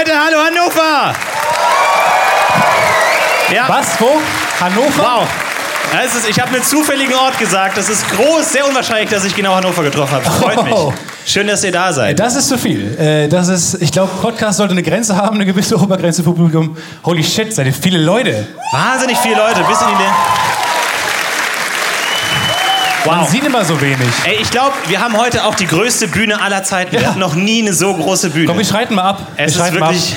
Leute, hallo Hannover! Ja, Was? Wo? Hannover? wow. Das ist, ich habe einen zufälligen Ort gesagt. Das ist groß, sehr unwahrscheinlich, dass ich genau Hannover getroffen habe. Freut mich. Oh. Schön, dass ihr da seid. Das ist zu viel. Äh, Das ist, ich glaube, Podcast sollte eine Grenze haben, eine gewisse Obergrenze für Publikum. Holy shit, seid ihr viele Leute. Wahnsinnig viele Leute, bis in die Nähe. Man Wow. sieht immer so wenig. Ey, ich glaube, wir haben heute auch die größte Bühne aller Zeiten. Wir Ja. hatten noch nie eine so große Bühne. Komm, wir schreiten mal ab. es ist wirklich.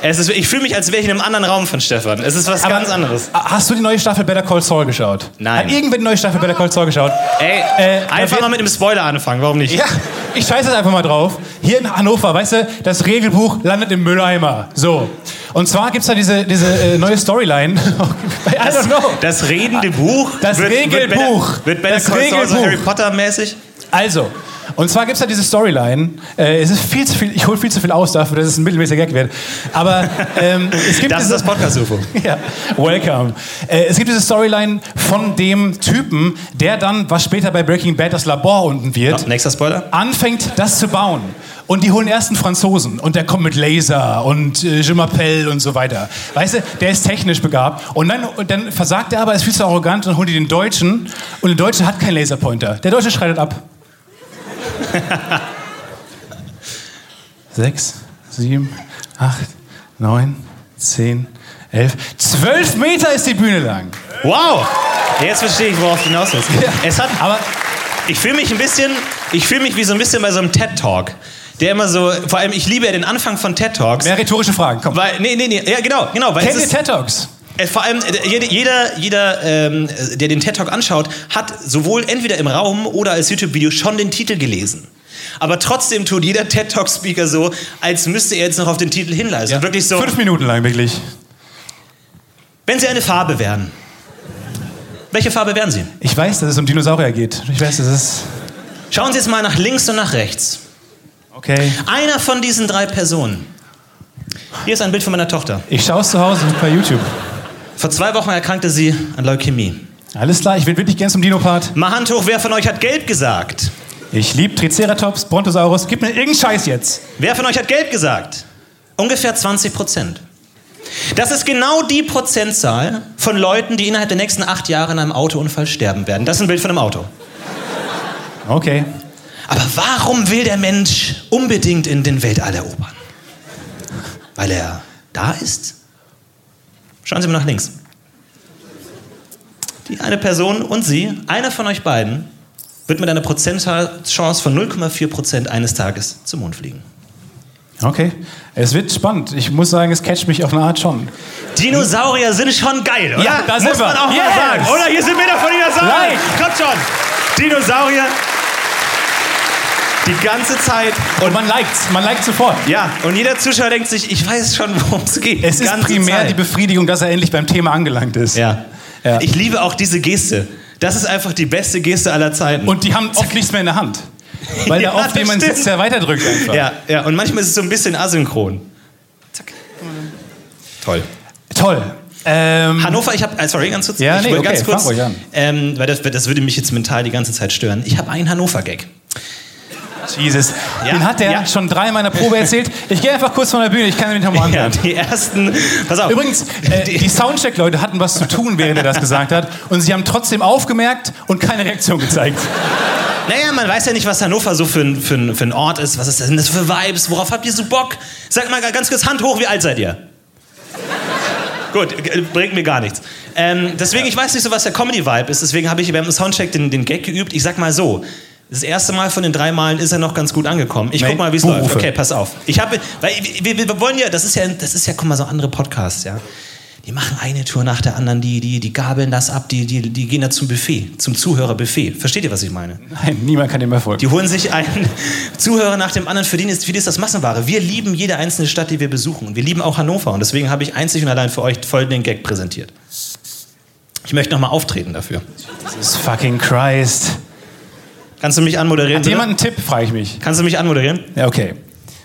Es ist, ich fühle mich, als wäre ich in einem anderen Raum von Stefan. Es ist was Aber, ganz anderes. Hast du die neue Staffel Better Call Saul geschaut? Nein. Hat irgendwer die neue Staffel Better Call Saul geschaut? Ey, Äh, einfach mal mit einem Spoiler anfangen, warum nicht? Ja, ich scheiße jetzt einfach mal drauf. Hier in Hannover, weißt du, das Regelbuch landet im Mülleimer. So. Und zwar gibt es da diese, diese äh, neue Storyline. Know. Das redende Buch. Das Regelbuch. Wird Better, wird Das Saul so Regelbuch. Harry Potter mäßig? Also, und zwar gibt es da diese Storyline. Äh, es ist viel zu viel, ich hole viel zu viel aus dafür, dass es ein mittelmäßiger Gag wird. Aber ähm, es gibt Das ist diese, das Podcast-UFO. ja, welcome. Äh, es gibt diese Storyline von dem Typen, der dann, was später bei Breaking Bad das Labor unten wird, Nächster Spoiler. anfängt, das zu bauen. Und die holen erst einen Franzosen und der kommt mit Laser und äh, Je m'appelle und so weiter. Weißt du, der ist technisch begabt. Und dann, und dann versagt er aber, ist viel zu arrogant und holen die den Deutschen. Und der Deutsche hat keinen Laserpointer. Der Deutsche schreitet ab. Sechs, sieben, acht, neun, zehn, elf, zwölf Meter ist die Bühne lang. Wow! Jetzt verstehe ich, worauf du hinaus willst. Es hat, Aber ich fühle mich ein bisschen, ich fühle mich wie so ein bisschen bei so einem TED-Talk. Der immer so, vor allem, ich liebe ja den Anfang von TED-Talks. mehr rhetorische Fragen, komm. Weil, nee, nee, nee, ja, genau, genau. Kennt ihr TED Talks? Äh, vor allem, äh, jeder, jeder, ähm, der den TED-Talk anschaut, hat sowohl entweder im Raum oder als YouTube-Video schon den Titel gelesen. Aber trotzdem tut jeder TED Talk Speaker so, als müsste er jetzt noch auf den Titel hinweisen. Ja. Wirklich so. Fünf Minuten lang, wirklich. Wenn Sie eine Farbe wären, welche Farbe wären Sie? Ich weiß, dass es um Dinosaurier geht. Ich weiß, dass es. Schauen Sie jetzt mal nach links und nach rechts. Okay. Einer von diesen drei Personen. Hier ist ein Bild von meiner Tochter. Ich schaue es zu Hause bei YouTube. Vor zwei Wochen erkrankte sie an Leukämie. Alles klar, ich will wirklich gern zum Dino-Part. Mal Hand hoch, wer von euch hat gelb gesagt? Ich liebe Triceratops, Brontosaurus. Gib mir irgendeinen Scheiß jetzt. Wer von euch hat gelb gesagt? Ungefähr 20 Prozent. Das ist genau die Prozentzahl von Leuten, die innerhalb der nächsten acht Jahre in einem Autounfall sterben werden. Das ist ein Bild von einem Auto. Okay. Aber warum will der Mensch unbedingt in den Weltall erobern? Weil er da ist? Schauen Sie mal nach links. Die eine Person und Sie, einer von euch beiden, wird mit einer Prozentchance von 0,4 Prozent eines Tages zum Mond fliegen. Okay. Es wird spannend. Ich muss sagen, es catcht mich auf eine Art schon. Dinosaurier sind schon geil, oder? Ja, da sind Muss man wir. auch Yes. mal sagen. Oder hier sind Bilder von Dinosauriern. Like. Kommt schon. Dinosaurier. Die ganze Zeit. Und man liked man liked sofort. Ja, und jeder Zuschauer denkt sich, ich weiß schon, worum es geht. Es ist primär Zeit. die Befriedigung, dass er endlich beim Thema angelangt ist. Ja. Ja. Ich liebe auch diese Geste. Das ist einfach die beste Geste aller Zeiten. Und die haben oft nichts mehr in der Hand. Weil Ja, da oft jemand sitzt, der weiterdrückt einfach. ja, ja, und manchmal ist es so ein bisschen asynchron. Zack. Toll. Toll. Ähm, Hannover, ich habe, sorry, ganz kurz. Ja, ich nee, wollte okay, ganz kurz, ähm, weil das, das würde mich jetzt mental die ganze Zeit stören. Ich habe einen Hannover-Gag. Jesus. Ja, Den hat der ja. schon drei meiner Probe erzählt. Ich gehe einfach kurz von der Bühne, ich kann den nochmal Ja, anhören. die ersten, pass auf. Übrigens, äh, die Soundcheck-Leute hatten was zu tun, während er das gesagt hat. Und sie haben trotzdem aufgemerkt und keine Reaktion gezeigt. Naja, man weiß ja nicht, was Hannover so für ein, für ein, für ein Ort ist. Was ist denn das für Vibes? Worauf habt ihr so Bock? Sagt mal ganz kurz Hand hoch, wie alt seid ihr? Gut, äh, bringt mir gar nichts. Ähm, deswegen, ich weiß nicht so, was der Comedy-Vibe ist. Deswegen habe ich beim Soundcheck den, den Gag geübt. Ich sag mal so. Das erste Mal von den drei Malen ist er noch ganz gut angekommen. Ich Nee, guck mal, wie es läuft. Okay, pass auf. Ich habe, weil wir, wir wollen ja, das ist ja, das ist ja, guck mal, so andere Podcasts, ja. Die machen eine Tour nach der anderen, die, die, die gabeln das ab, die, die, die gehen da zum Buffet, zum Zuhörerbuffet. Versteht ihr, was ich meine? Nein, niemand kann dem erfolgen. Die holen sich einen Zuhörer nach dem anderen. Für die ist, für die ist das Massenware. Wir lieben jede einzelne Stadt, die wir besuchen. Und wir lieben auch Hannover. Und deswegen habe ich einzig und allein für euch folgenden Gag präsentiert. Ich möchte nochmal auftreten dafür. Jesus fucking Christ. Kannst du mich anmoderieren? Hat bitte? jemand einen Tipp, frage ich mich. Kannst du mich anmoderieren? Ja, okay.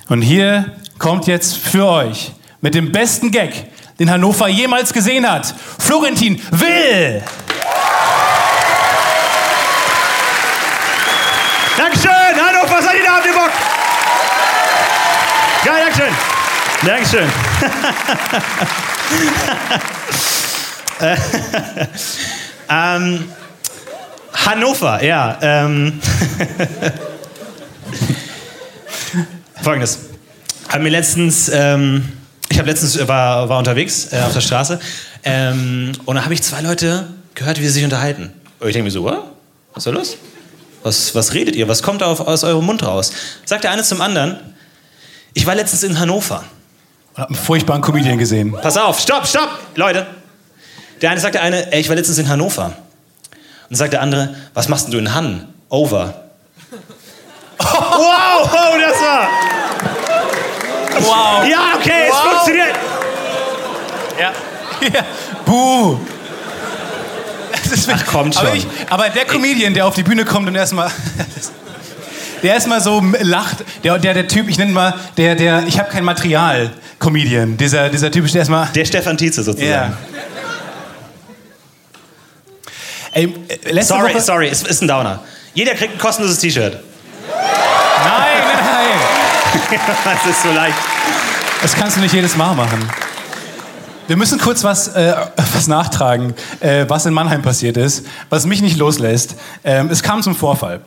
Und hier kommt jetzt für euch mit dem besten Gag, den Hannover jemals gesehen hat. Florentin Will! Dankeschön! Hannover, seid ihr da? Habt ihr Bock? Geil, Dankeschön. Dankeschön. ähm, Hannover, ja. Ähm. Folgendes. Haben mir letztens, ähm, ich habe letztens äh, war, war unterwegs äh, auf der Straße ähm, und da habe ich zwei Leute gehört, wie sie sich unterhalten. Und ich denke mir so, "What? was ist da los? Was, was redet ihr? Was kommt da auf, aus eurem Mund raus? Sagt der eine zum anderen, ich war letztens in Hannover. Und hab einen furchtbaren Comedian gesehen. Pass auf, stopp, stopp, Leute. Der eine sagt der eine, ey, ich war letztens in Hannover. Und sagt der andere, was machst denn du in Han? Over. wow, oh, das war. Wow. Ja, okay, es Wow. funktioniert. Ja. ja. Buh. Das ist Ach, kommt aber, schon. ich, aber der Comedian, der auf die Bühne kommt und erstmal. Der erstmal so lacht, der, der, der Typ, ich nenne mal, der, der, ich habe kein Material, Comedian. Dieser, dieser typische, der erstmal. Der Stefan Tietze sozusagen. Ja. Ey, äh, letzte Sorry, Woche, sorry, es ist ein Downer. Jeder kriegt ein kostenloses T-Shirt. Nein, nein, nein. das ist so leicht. Das kannst du nicht jedes Mal machen. Wir müssen kurz was, äh, was nachtragen, äh, was in Mannheim passiert ist, was mich nicht loslässt. Ähm, es kam zum Vorfall.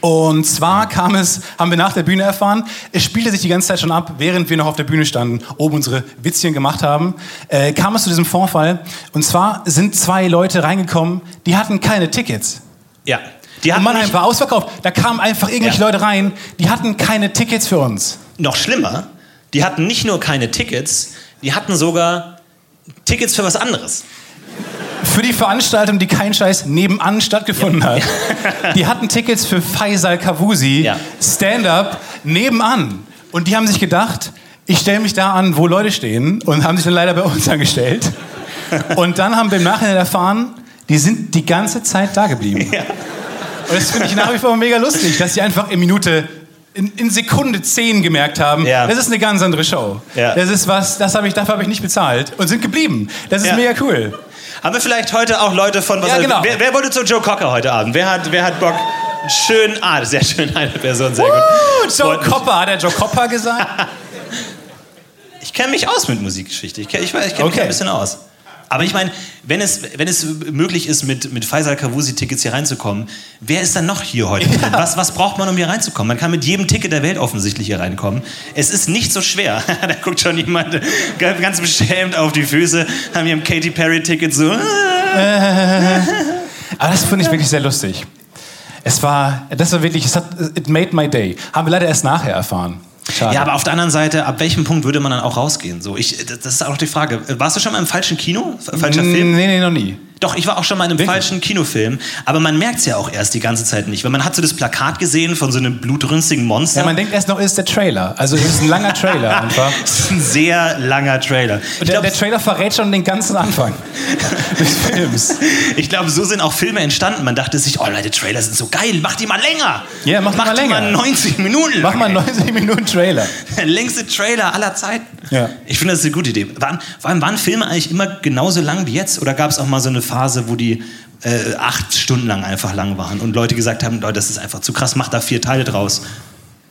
Und zwar kam es, haben wir nach der Bühne erfahren, es spielte sich die ganze Zeit schon ab, während wir noch auf der Bühne standen, oben unsere Witzchen gemacht haben, äh, kam es zu diesem Vorfall. Und zwar sind zwei Leute reingekommen, die hatten keine Tickets. Ja. Die Und hatten Mannheim nicht, war ausverkauft. Da kamen einfach irgendwelche Ja. Leute rein, die hatten keine Tickets für uns. noch schlimmer, die hatten nicht nur keine Tickets, die hatten sogar Tickets für was anderes. Für die Veranstaltung, die kein Scheiß nebenan stattgefunden hat. Die hatten Tickets für Faisal Kavusi, Ja. Stand-up, nebenan. Und die haben sich gedacht, ich stelle mich da an, wo Leute stehen und haben sich dann leider bei uns angestellt. Und dann haben wir im Nachhinein erfahren, die sind die ganze Zeit da geblieben. Und das finde ich nach wie vor mega lustig, dass sie einfach in Minute, in, in Sekunde 10 gemerkt haben, Ja. das ist eine ganz andere Show. Ja. Das ist was, das habe ich, dafür habe ich nicht bezahlt und sind geblieben. Das ist Ja. mega cool. Haben wir vielleicht heute auch Leute von was? Ja, genau. wer, wer wollte zu Joe Cocker heute Abend? Wer hat, wer hat Bock? Schön, ah, sehr schön, eine Person, sehr gut. Uh, Joe Freut mich. Copper, hat er Joe Copper gesagt? Ich kenne mich aus mit Musikgeschichte. Ich kenne ich, ich kenn mich Okay. ein bisschen aus. Aber ich meine, wenn es, wenn es möglich ist, mit, mit Faisal Kavusi-Tickets hier reinzukommen, wer ist dann noch hier heute? drin? Was, was braucht man, um hier reinzukommen? Man kann mit jedem Ticket der Welt offensichtlich hier reinkommen. Es ist nicht so schwer. da guckt schon jemand ganz beschämt auf die Füße, haben hier ein Katy Perry-Ticket so. Aber das finde ich wirklich sehr lustig. Es war, das war wirklich, es hat, it made my day. Haben wir leider erst nachher erfahren. Schade. Ja, aber auf der anderen Seite, ab welchem Punkt würde man dann auch rausgehen? So, ich, das ist auch die Frage. Warst du schon mal im falschen Kino? Falscher Film? Nee, nee, noch nie. Doch, ich war auch schon mal in einem falschen Kinofilm, aber man merkt es ja auch erst die ganze Zeit nicht, weil man hat so das Plakat gesehen von so einem blutrünstigen Monster. Ja, man denkt erst noch, ist der Trailer. Also es ist ein langer Trailer einfach. das ist ein sehr langer Trailer. Ich Und der, glaube, der Trailer verrät schon den ganzen Anfang des Films. glaub, so sind auch Filme entstanden. Man dachte sich, oh Leute, Trailer sind so geil, mach die mal länger. Ja, mach die mal länger. mal 90 Minuten Mach lang. mal einen 90 Minuten Trailer. Der längste Trailer aller Zeiten. Ja. Ich finde, das ist eine gute Idee. Waren, vor allem, waren Filme eigentlich immer genauso lang wie jetzt? Oder gab es auch mal so eine Phase, wo die äh, acht Stunden lang einfach lang waren und Leute gesagt haben, Leute, das ist einfach zu krass, mach da vier Teile draus?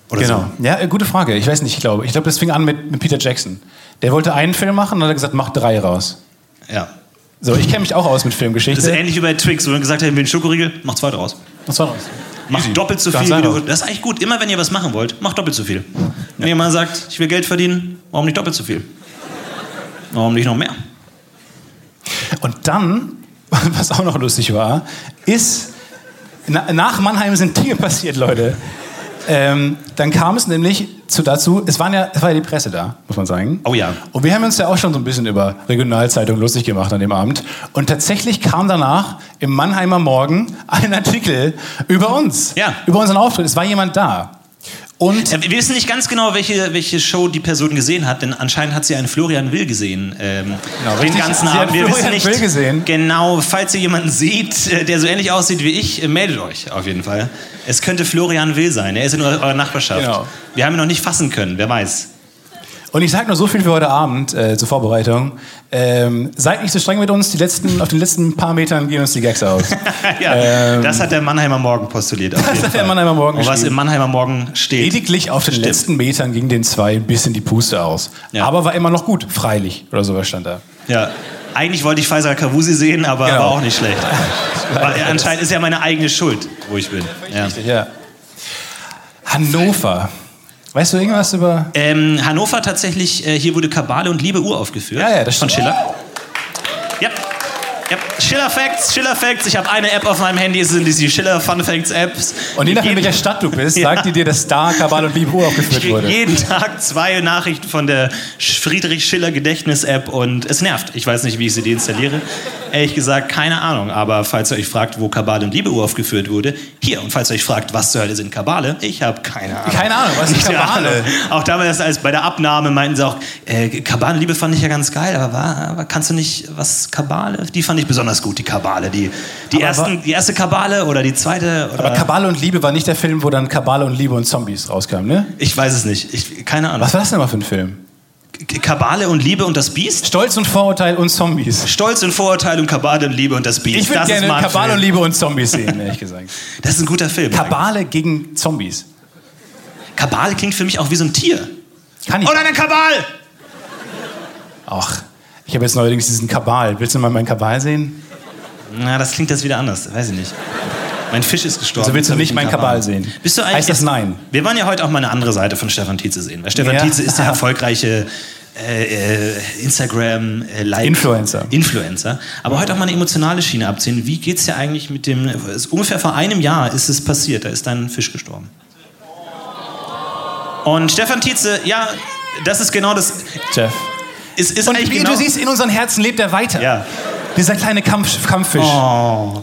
Oder Genau. Ja, äh, gute Frage. Ich weiß nicht, ich glaube. Ich glaube, das fing an mit, mit Peter Jackson. Der wollte einen Film machen und hat gesagt, mach drei raus. so. Ja. So, ich kenne mich auch aus mit Das ist Filmgeschichte. ähnlich wie bei Twix, wo man gesagt hat, ich will einen Schokoriegel, mach zwei draus. Was war das? Mach Easy. doppelt so Ganz viel. Wie du, das ist eigentlich gut. Immer wenn ihr was machen wollt, macht doppelt so viel. Wenn jemand sagt, ich will Geld verdienen, warum nicht doppelt so viel? Warum nicht noch mehr? Und dann, was auch noch lustig war, ist, na, nach Mannheim sind Dinge passiert, Leute. Ähm, dann kam es nämlich zu dazu, es, waren ja, es war ja die Presse da, muss man sagen. Oh ja. Und wir haben uns ja auch schon so ein bisschen über Regionalzeitungen lustig gemacht an dem Abend. Und tatsächlich kam danach im Mannheimer Morgen ein Artikel über uns. Ja. Über unseren Auftritt. Es war jemand da. Und Wir wissen nicht ganz genau, welche, welche Show die Person gesehen hat, denn anscheinend hat sie einen Florian Will gesehen. Ähm, den richtig. ganzen Abend. Wir Florian wissen nicht Will gesehen. genau, falls ihr jemanden seht, äh, der so ähnlich aussieht wie ich, äh, meldet euch auf jeden Fall. Es könnte Florian Will sein. Er ist in eurer eurer Nachbarschaft. Genau. Wir haben ihn noch nicht fassen können. Wer weiß? Und ich sage nur so viel für heute Abend äh, zur Vorbereitung. Ähm, seid nicht so streng mit uns. Die letzten, auf den letzten paar Metern gehen uns die Gags aus. ja, das hat der Mannheimer Morgen postuliert. Ähm. hat der Fall. Mannheimer Morgen Und was im Mannheimer Morgen steht. Lediglich auf den Stimmt. letzten Metern ging den zwei ein bisschen die Puste aus. Ja. Aber war immer noch gut, freilich. Oder sowas stand da. Ja. Eigentlich wollte ich Faisal Kavusi sehen, aber Genau. war auch nicht schlecht. Anscheinend ist ja meine eigene Schuld, wo ich bin. Ja. Ja. Hannover. Weißt du irgendwas über. Ähm, Hannover tatsächlich, äh, hier wurde Kabale und Liebe uraufgeführt. Ja, ja, das Von stimmt. Schiller. Ja. Ja, Schiller Facts, Schiller Facts. Ich habe eine App auf meinem Handy, es sind die Schiller Fun Facts Apps. Und je nachdem, in welcher Stadt du bist, sagt die dir, dass da Kabal und Liebe Ich aufgeführt wurde. jeden Tag zwei Nachrichten von der Friedrich Schiller Gedächtnis App und es nervt. Ich weiß nicht, wie ich sie deinstalliere. Ehrlich gesagt, keine Ahnung. Aber falls ihr euch fragt, wo Kabale und Liebe uraufgeführt wurde, hier. Und falls ihr euch fragt, was zur Hölle sind Kabale, ich habe keine Ahnung. Keine Ahnung, was ist Kabale? Auch damals, als bei der Abnahme meinten sie auch, äh, Kabale und Liebe fand ich ja ganz geil, aber, war, aber kannst du nicht, was Kabale? Die fand ich besonders gut, die Kabale. Die, die, Aber ersten, die erste Kabale oder die zweite? Oder Aber Kabale und Liebe war nicht der Film, wo dann Kabale und Liebe und Zombies rauskamen, ne? ich weiß es nicht. Ich, keine Ahnung. Was war das denn mal für ein Film? Kabale und Liebe und das Biest? Stolz und Vorurteil und Zombies. Stolz und Vorurteil und Kabale und Liebe und das Biest. Ich würde das gerne Kabale und. Liebe und Zombies sehen, ehrlich gesagt. Das ist ein guter Film. Kabale gegen Zombies. Kabale klingt für mich auch wie so ein Tier. Kann ich. Oder eine Kabal! Ach, ich habe jetzt neuerdings diesen Kabal. Willst du mal meinen Kabal sehen? Na, das klingt jetzt wieder anders. Weiß ich nicht. Mein Fisch ist gestorben. Also willst du nicht ich meinen einen Kabal sehen? Bist du eigentlich Heißt das nein? Wir wollen ja heute auch mal eine andere Seite von Stefan Tietze sehen. Weil Stefan Ja. Tietze ist der erfolgreiche äh, äh, Instagram äh, like Influencer. Influencer. Aber heute auch mal eine emotionale Schiene abziehen. Wie geht's dir eigentlich mit dem? es Ungefähr vor einem Jahr ist es passiert. Da ist dein Fisch gestorben. Und Stefan Tietze, ja, das ist genau das. Jeff. Ist, ist Und wie genau, du siehst, in unseren Herzen lebt er weiter. Ja. Dieser kleine Kampf, Kampffisch.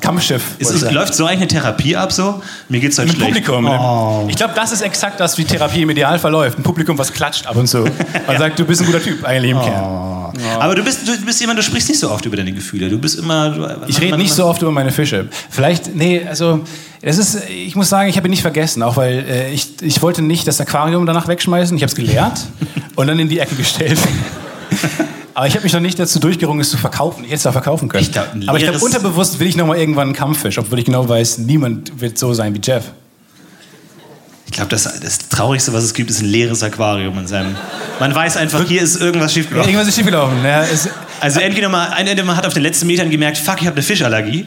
Kampfschiff. Ist, sagen. läuft so eigentlich eine Therapie ab so? Mir geht's heute Mit schlecht. Publikum. Oh. Ich glaube, das ist exakt das, wie Therapie im Ideal verläuft. Ein Publikum, was klatscht ab und zu. Man sagt, du bist ein guter Typ, eigentlich im Kern. Aber du bist, du bist jemand, du sprichst nicht so oft über deine Gefühle. Du bist immer. Du, Ich rede nicht so oft über meine Fische. Vielleicht, nee, also, es ist, ich muss sagen, ich habe ihn nicht vergessen, auch weil äh, ich, ich wollte nicht das Aquarium danach wegschmeißen. Ich habe es geleert und dann in die Ecke gestellt. Aber ich habe mich noch nicht dazu durchgerungen, es zu verkaufen. Ich hätte es verkaufen können. Ich glaub, Aber ich glaube, unterbewusst will ich noch mal irgendwann einen Kampffisch, obwohl ich genau weiß, niemand wird so sein wie Jeff. Ich glaube, das, das Traurigste, was es gibt, ist ein leeres Aquarium in seinem. Man weiß einfach, hier ist irgendwas schiefgelaufen. irgendwas ist schiefgelaufen. Ja, es, Also entweder man, entweder man hat auf den letzten Metern gemerkt, fuck, ich habe eine Fischallergie.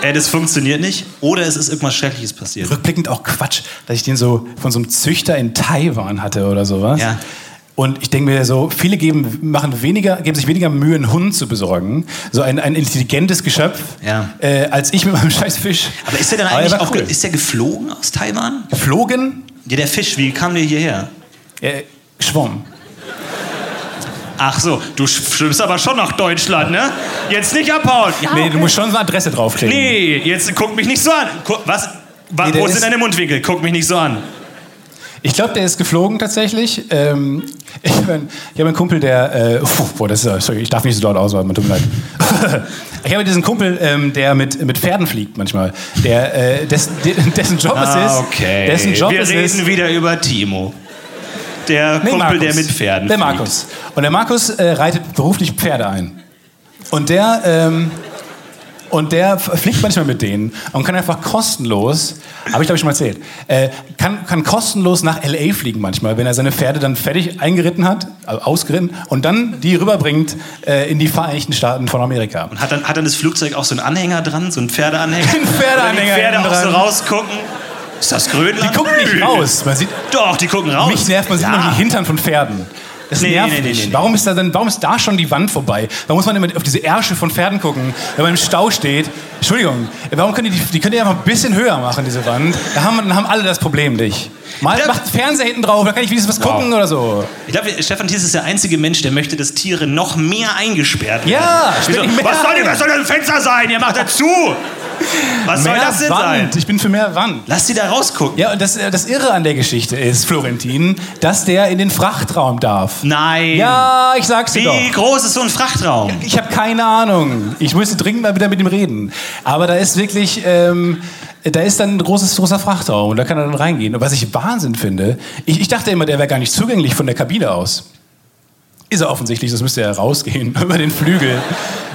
Äh, das funktioniert nicht. Oder es ist irgendwas Schreckliches passiert. rückblickend auch Quatsch, dass ich den so von so einem Züchter in Taiwan hatte oder sowas. Ja. Und ich denke mir so, viele geben, machen weniger, geben sich weniger Mühe, einen Hund zu besorgen. So ein, ein intelligentes Geschöpf, Ja. äh, als ich mit meinem scheiß Fisch. Aber ist der dann eigentlich auch cool. ist der geflogen aus Taiwan? geflogen? Ja, der Fisch, wie kam der hierher? Äh, schwamm. Ach so, du sch- schwimmst aber schon nach Deutschland, ne? Jetzt nicht abhauen. Ja, Nee, du musst schon so eine Adresse draufkleben. Nee, jetzt guck mich nicht so an. Guck, was? Wa- Nee, wo sind deine Mundwinkel? Guck mich nicht so an. Ich glaube, der ist geflogen tatsächlich. Ähm, ich habe einen, hab einen Kumpel, der. Äh, puh, boah, das ist, sorry, ich darf nicht so laut ausatmen, tut mir leid. ich habe diesen Kumpel, ähm, der mit, mit Pferden fliegt manchmal. Der, äh, des, de, dessen Job es Ah, ist. okay. Dessen Job Wir es reden ist. wieder über Timo. Der Nee, Kumpel, Markus. der mit Pferden Der fliegt. Markus. Und der Markus äh, reitet beruflich Pferde ein. Und der. Ähm, und der fliegt manchmal mit denen und kann einfach kostenlos, habe ich glaube ich schon mal erzählt, äh, kann, kann kostenlos nach L.A. fliegen manchmal, wenn er seine Pferde dann fertig eingeritten hat, also ausgeritten, und dann die rüberbringt äh, in die Vereinigten Staaten von Amerika. Und hat dann, hat dann das Flugzeug auch so einen Anhänger dran, so einen Pferdeanhänger? Ein Pferdeanhänger Pferde auch so dran. rausgucken. Ist das Grönland? Die gucken nicht raus. Man sieht, Doch, die gucken raus. mich nervt, man sieht Ja. nur die Hintern von Pferden. Das Nee, nervt nee, nee, nee. Warum, ist da denn, warum ist da schon die Wand vorbei? Warum muss man immer auf diese Ärsche von Pferden gucken, wenn man im Stau steht? Entschuldigung, warum können die, die können die einfach ein bisschen höher machen, diese Wand? Da haben, dann haben alle das Problem nicht. Mal Ja. macht Fernseher hinten drauf, da kann ich wenigstens was gucken oder so. Ich glaube, Stefan Thies ist der einzige Mensch, der möchte, dass Tiere noch mehr eingesperrt werden. Ja, mehr Was soll denn, was soll denn ein Fenster sein? Ihr macht dazu. Was soll Mehr das denn Wand. sein? Ich bin für mehr Wand. Lass die da rausgucken. Ja, und das, äh, das Irre an der Geschichte ist, Florentin, dass der in den Frachtraum darf. Nein. Ja, ich sag's dir Wie doch. groß ist so ein Frachtraum? Ich habe keine Ahnung. Ich müsste dringend mal wieder mit ihm reden. Aber da ist wirklich, ähm, da ist dann ein großes, großer Frachtraum und da kann er dann reingehen. Und was ich Wahnsinn finde, ich, ich dachte immer, der wäre gar nicht zugänglich von der Kabine aus. Ist er offensichtlich, das müsste ja rausgehen über den Flügel.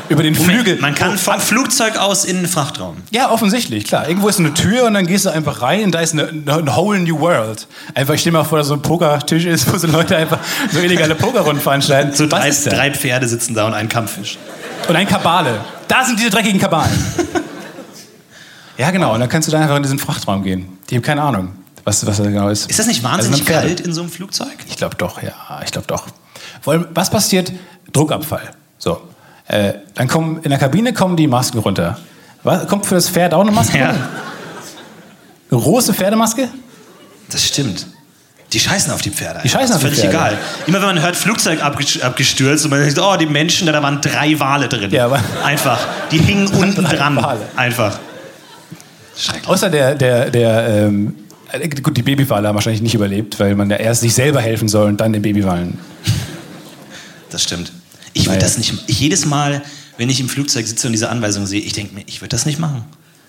Über den Flügel. Man kann vom Flugzeug aus in den Frachtraum. Ja, offensichtlich, klar. Irgendwo ist eine Tür und dann gehst du einfach rein und da ist eine, eine whole new world. Einfach, ich stell mir mal vor, dass so ein Pokertisch ist, wo so Leute einfach so illegale Pokerrunden veranstalten. So drei, drei Pferde sitzen da und ein Kampffisch. Und ein Kabale. Da sind diese dreckigen Kabalen. ja, genau. Und dann kannst du da einfach in diesen Frachtraum gehen. Ich habe keine Ahnung, was, was da genau ist. Ist das nicht Also wahnsinnig Pferde. kalt in so einem Flugzeug? Ich glaube doch, ja. Ich glaube doch. Was passiert? Druckabfall. So. Äh, dann kommen, in der Kabine kommen die Masken runter. Was, kommt für das Pferd auch eine Maske? Ja. Eine große Pferdemaske? Das stimmt. Die scheißen auf die Pferde. Die scheißen Das auf die ist Völlig Pferde. egal. Immer wenn man hört, Flugzeug abges- abgestürzt und man denkt, oh, die Menschen, da, waren drei Wale drin. Ja, aber- Einfach. Die hingen unten dran. Wale. Einfach. Schrecklich. Außer der, der, der, ähm, äh, gut, die Babywale haben wahrscheinlich nicht überlebt, weil man ja erst sich selber helfen soll und dann den Babywalen. Das stimmt. Ich würde das nicht. Ich, jedes Mal, wenn ich im Flugzeug sitze und diese Anweisung sehe, ich denke mir, ich würde das nicht machen.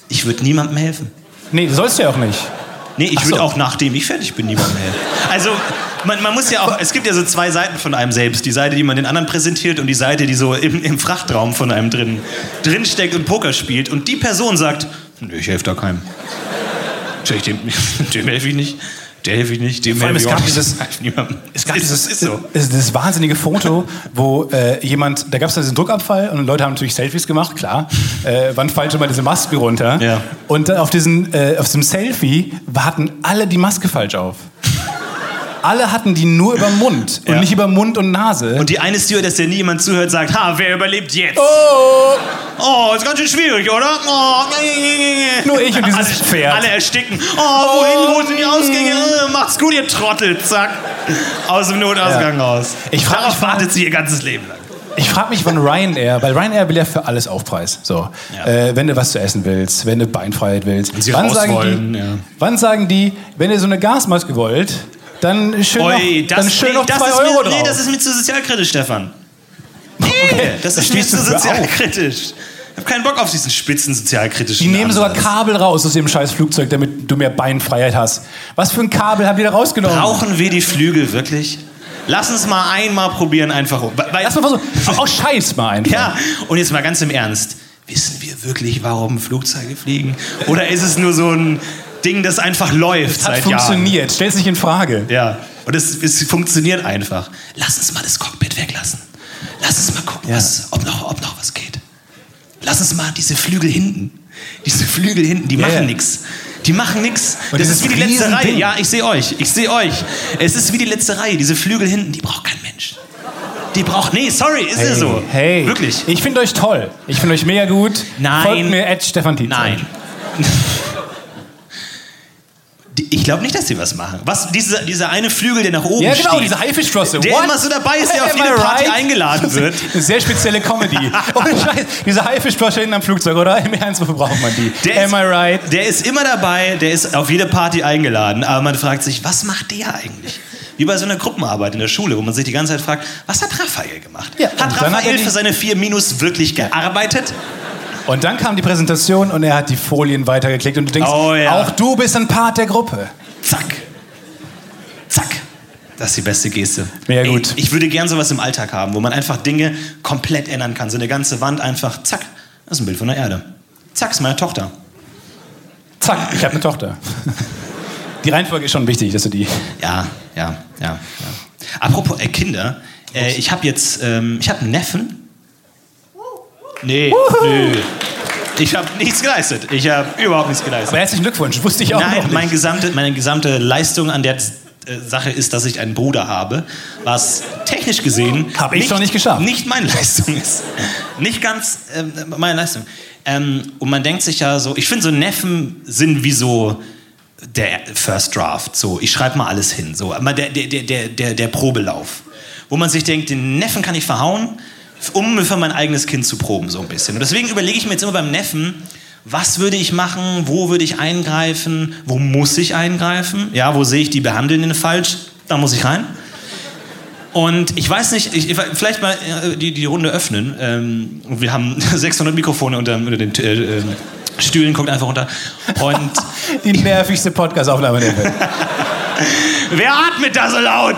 Ich würde niemandem helfen. Nee, das sollst du ja auch nicht. Nee, ich Ach würde so. auch nachdem ich fertig bin niemandem helfen. Also, man, man muss ja auch, es gibt ja so zwei Seiten von einem selbst. Die Seite, die man den anderen präsentiert und die Seite, die so im, im Frachtraum von einem drin, drin steckt und Poker spielt. Und die Person sagt, nö, ich helfe da keinem. Dem, dem helfe ich nicht. Der helfe ich nicht. Dem Vor allem, helfe ich es auch nicht. dieses-. Es gab dieses, ist so. es- dieses wahnsinnige Foto, wo äh, jemand, da gab es diesen Druckabfall und Leute haben natürlich Selfies gemacht, klar. Äh, wann fallen schon mal diese Maske runter? Ja. Und dann auf, diesen, äh, auf diesem Selfie hatten alle die Maske falsch auf. Alle hatten die nur über Mund und Ja. nicht über Mund und Nase. Und die eine Stewardess, der nie jemand zuhört, sagt, ha, wer überlebt jetzt? oh, Oh, ist ganz schön schwierig, oder? Oh, Nur ich und dieses alle, Pferd. Alle ersticken. Oh, wohin, wo sind die Ausgänge? Äh, Macht's gut, ihr Trottel. Zack. Aus dem Notausgang Ja. raus. Ich frag Darauf wartet sie ihr ganzes Leben lang. Ich frage mich, wann Ryanair, weil Ryanair will ja für alles Aufpreis. So, Ja. äh, wenn du was zu essen willst, wenn du Beinfreiheit willst. sie wann, sagen wollen, die, ja. wann sagen die, wenn ihr so eine Gasmaske wollt, dann schön Oi, noch, das, dann schön nee, noch das 2 ist Euro mir, drauf. Nee, das ist mir zu sozialkritisch, Stefan. Nee, das da ist mir zu sozialkritisch. Ich habe keinen Bock auf diesen spitzen sozialkritischen die nehmen sogar. Kabel raus aus dem scheiß Flugzeug, damit du mehr Beinfreiheit hast. Was für ein Kabel haben die da rausgenommen? Brauchen wir die Flügel wirklich? Lass uns mal einmal probieren, einfach. Weil, Lass mal versuchen. Auch scheiß mal einfach. ja, und jetzt mal ganz im Ernst. Wissen wir wirklich, warum Flugzeuge fliegen? Oder ist es nur so ein Ding, das einfach läuft Hat seit Jahren? funktioniert. Stell's nicht in Frage. Ja, und es, es funktioniert einfach. Lass uns mal das Cockpit weglassen. Lass uns mal gucken, was, ob, noch, ob noch was geht. Lass uns mal diese Flügel hinten. Diese Flügel hinten, die Ja, machen ja. nix. Die machen nix. Und Das ist wie die letzte. Reihe. Ja, ich sehe euch. Ich sehe euch. Es ist wie die letzte Reihe. Diese Flügel hinten, die braucht kein Mensch. Die braucht. Nee, sorry, ist ja so. Hey, Wirklich. Ich finde euch toll. Ich finde euch mega gut. Nein. Folgt mir Ed Stefan Tietze. Nein. Ich glaube nicht, dass sie was machen. Was, dieser, dieser eine Flügel, der nach oben Ja, genau, steht. diese Haifischflosse. Der What? immer so dabei ist, der auf jede Party right? eingeladen wird. Eine sehr spezielle Comedy. Ohne Scheiß. Diese Haifischflosse hinten am Flugzeug, oder? Im Ernst, wofür braucht man die? Der Am I right? Der ist immer dabei, der ist auf jede Party eingeladen. Aber man fragt sich, was macht der eigentlich? Wie bei so einer Gruppenarbeit in der Schule, wo man sich die ganze Zeit fragt, was hat Raphael gemacht? Ja, hat hat Raphael die- für seine vier Minus wirklich gearbeitet? Und dann kam die Präsentation und er hat die Folien weitergeklickt und du denkst, Oh, ja. auch du bist ein Part der Gruppe. Zack. Zack. Das ist die beste Geste. Mega Ey, gut. Ich würde gern sowas im Alltag haben, wo man einfach Dinge komplett ändern kann. So eine ganze Wand einfach, zack, das ist ein Bild von der Erde. Zack, ist meine Tochter. Zack, ich habe eine Tochter. Die Reihenfolge ist schon wichtig, dass du die. Ja, ja, ja. ja. Apropos äh, Kinder, äh, ich habe jetzt, ähm, ich habe einen Neffen. Nee, nö. Ich habe nichts geleistet. Ich habe überhaupt nichts geleistet. Aber herzlichen Glückwunsch, wusste ich auch noch Nein, nicht. mein gesamte, meine gesamte Leistung an der äh, Sache ist, dass ich einen Bruder habe, was technisch gesehen Hab ich doch nicht geschafft. Nicht meine Leistung ist. Nicht ganz ähm, meine Leistung. Ähm, und man denkt sich ja so, ich finde so Neffen sind wie so der First Draft. So, ich schreibe mal alles hin. So, aber der, der, der, der, der Probelauf. Wo man sich denkt, den Neffen kann ich verhauen, um für mein eigenes Kind zu proben, so ein bisschen. Und deswegen überlege ich mir jetzt immer beim Neffen, was würde ich machen, wo würde ich eingreifen, wo muss ich eingreifen, ja, wo sehe ich die Behandelnden falsch, da muss ich rein. Und ich weiß nicht, ich, ich- vielleicht mal äh, die, die Runde öffnen. Ähm, wir haben 600 Mikrofone unter, unter den äh, äh, Stühlen, guckt einfach runter. Und Die nervigste Podcast-Aufnahme der Welt. wer atmet da so laut?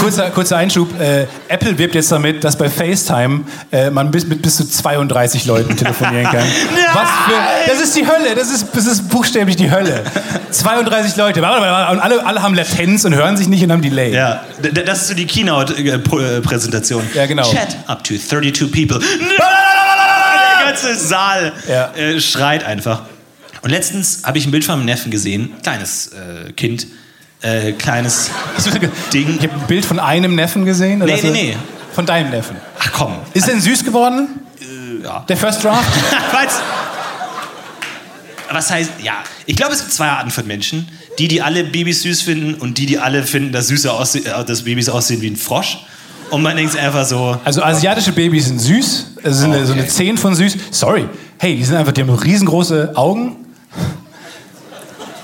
Kurzer, kurzer Einschub. Äh, Apple wirbt jetzt damit, dass bei FaceTime äh, man bis, mit bis zu 32 Leuten telefonieren kann. Was für, das ist die Hölle. Das ist, das ist buchstäblich die Hölle. 32 Leute. Und alle, alle haben Latenz und hören sich nicht und haben Delay. Ja, das ist so die Keynote-Präsentation. Ja, genau. Chat up to 32 people. Der ganze Saal Ja. äh, schreit einfach. Und letztens habe ich ein Bild von meinem Neffen gesehen, kleines äh, Kind, äh, kleines Ding. Ich habe ein Bild von einem Neffen gesehen. oder Nee, nee, nee. Von deinem Neffen. Ach komm. Ist er denn süß geworden? ja. Der First Draft? Weil's- Was heißt, ja, ich glaube, es gibt zwei Arten von Menschen. Die, die alle Babys süß finden und die, die alle finden, dass, Süße aussehen, äh, dass Babys aussehen wie ein Frosch. Und man denkt einfach so, Also asiatische Babys sind süß, also sind eine- so eine Okay. 10 von süß. Sorry, hey, die sind einfach, die haben riesengroße Augen.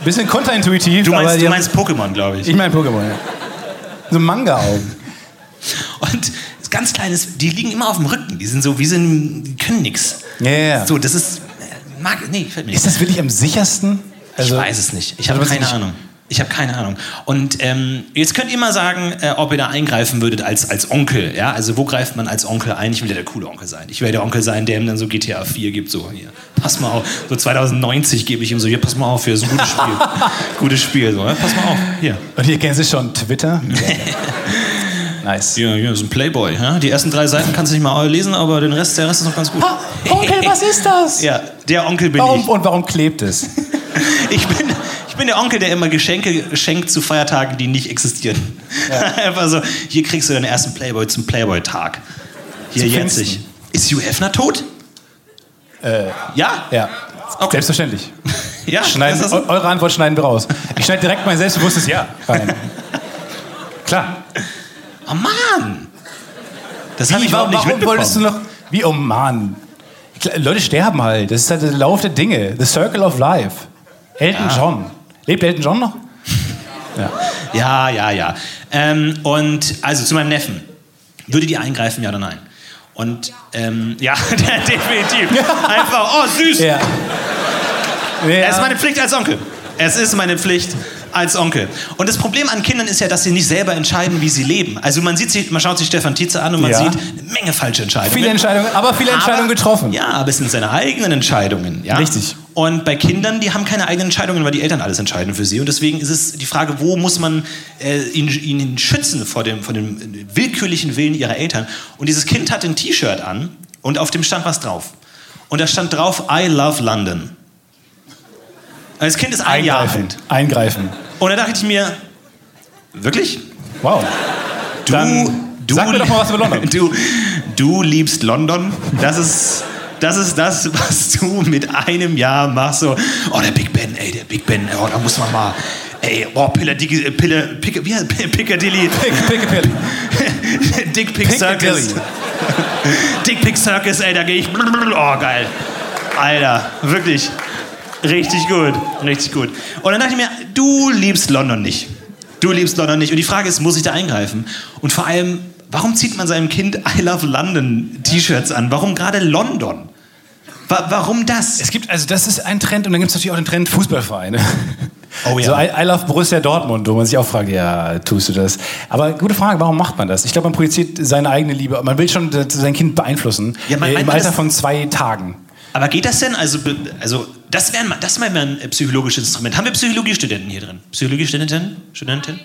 Bisschen kontraintuitiv, du meinst, du meinst Pokémon, glaube ich. ich meine Pokémon, ja. So Manga-Augen. Und ganz kleines, die liegen immer auf dem Rücken. Die sind so, wie sind, die können nix. Ja, ja. So, das ist, äh, mag, nee, gefällt mir nicht. Ist das wirklich am sichersten? Also, ich weiß es nicht. Ich habe Also, keine Ahnung. Ich habe keine Ahnung. Und ähm, jetzt könnt ihr mal sagen, äh, ob ihr da eingreifen würdet als, als Onkel. Ja? Also wo greift man als Onkel ein? Ich will ja der coole Onkel sein. Ich will der Onkel sein, der ihm dann so GTA 4 gibt. So, hier, pass mal auf. So 2090 gebe ich ihm so, hier, pass mal auf, hier, ist ein gutes Spiel. gutes Spiel, so, ja? pass mal auf, hier. Und hier kennen Sie schon Twitter? nice. Hier, hier ist ein Playboy. Ja? Die ersten drei Seiten kannst du nicht mal lesen, aber den Rest, der Rest ist noch ganz gut. Onkel, was ist das? Ja, der Onkel bin Warum, ich. und warum klebt es? Ich bin, ich bin der Onkel, der immer Geschenke schenkt zu Feiertagen, die nicht existieren. Einfach so, hier kriegst du deinen ersten Playboy zum Playboy-Tag. Hier jetzt. Ist Hugh Hefner tot? Äh, Ja? ja, Okay. selbstverständlich. Ja, Schneiden, so? eu- eure Antwort schneiden wir raus. Ich schneide direkt mein selbstbewusstes Ja rein. Klar. Oh Mann! Das habe Wie, ich überhaupt warum, nicht warum wolltest du noch. Wie, oh Mann. Leute sterben halt. Das ist halt der Lauf der Dinge. The Circle of Life. Elton John. Lebt Elton John noch? Ja, ja, ja. Ähm, und also zu meinem Neffen. Würdet ihr eingreifen, ja oder nein? Und ähm, ja, definitiv. Einfach, oh süß. Ja. Es ist meine Pflicht als Onkel. Es ist meine Pflicht als Onkel. Und das Problem an Kindern ist ja, dass sie nicht selber entscheiden, wie sie leben. Also man sieht sich, man schaut sich Stefan Tietze an und man Ja. sieht eine Menge falsche Entscheidungen. Viele Entscheidungen, aber viele Entscheidungen getroffen. Ja, aber es sind seine eigenen Entscheidungen. Ja? Richtig. Und bei Kindern, die haben keine eigenen Entscheidungen, weil die Eltern alles entscheiden für sie. Und deswegen ist es die Frage, wo muss man äh, ihn, ihn schützen vor dem, vor dem willkürlichen Willen ihrer Eltern. Und dieses Kind hat ein T-Shirt an und auf dem stand was drauf. Und da stand drauf, I love London. Und das Kind ist ein Jahr Eingreifen. alt. Eingreifen. Und da dachte ich mir, wirklich? Wow. Du, Dann du, sag mir doch mal was über London. Du, du liebst London. Das ist, das ist das, was du mit einem Jahr machst. So, oh, der Big Ben, ey, der Big Ben, oh, da muss man mal. Ey, oh, Piccadilly, Pille, Pick, wie heißt Piccadilly? Pick, pick, pick. Dick Pick Circus. Dick Pick Circus, ey, da gehe ich. Oh, geil. Alter, wirklich. Richtig gut, richtig gut. Und dann dachte ich mir, du liebst London nicht. Du liebst London nicht. Und die Frage ist, muss ich da eingreifen? Und vor allem, warum zieht man seinem Kind I Love London T-Shirts an? Warum gerade London? Wa warum das? Es gibt, also das ist ein Trend und dann gibt es natürlich auch den Trend Fußballvereine. Oh ja. So I, I love Borussia Dortmund, wo man sich auch fragt, ja, tust du das? Aber gute Frage, warum macht man das? Ich glaube, man projiziert seine eigene Liebe. Man will schon äh, sein Kind beeinflussen. Ja, man- äh, Im Alter von zwei Tagen. Aber geht das denn? Also, also das wäre das wär mal ein äh, psychologisches Instrument. Haben wir Psychologiestudenten hier drin? Psychologiestudenten? Studentin?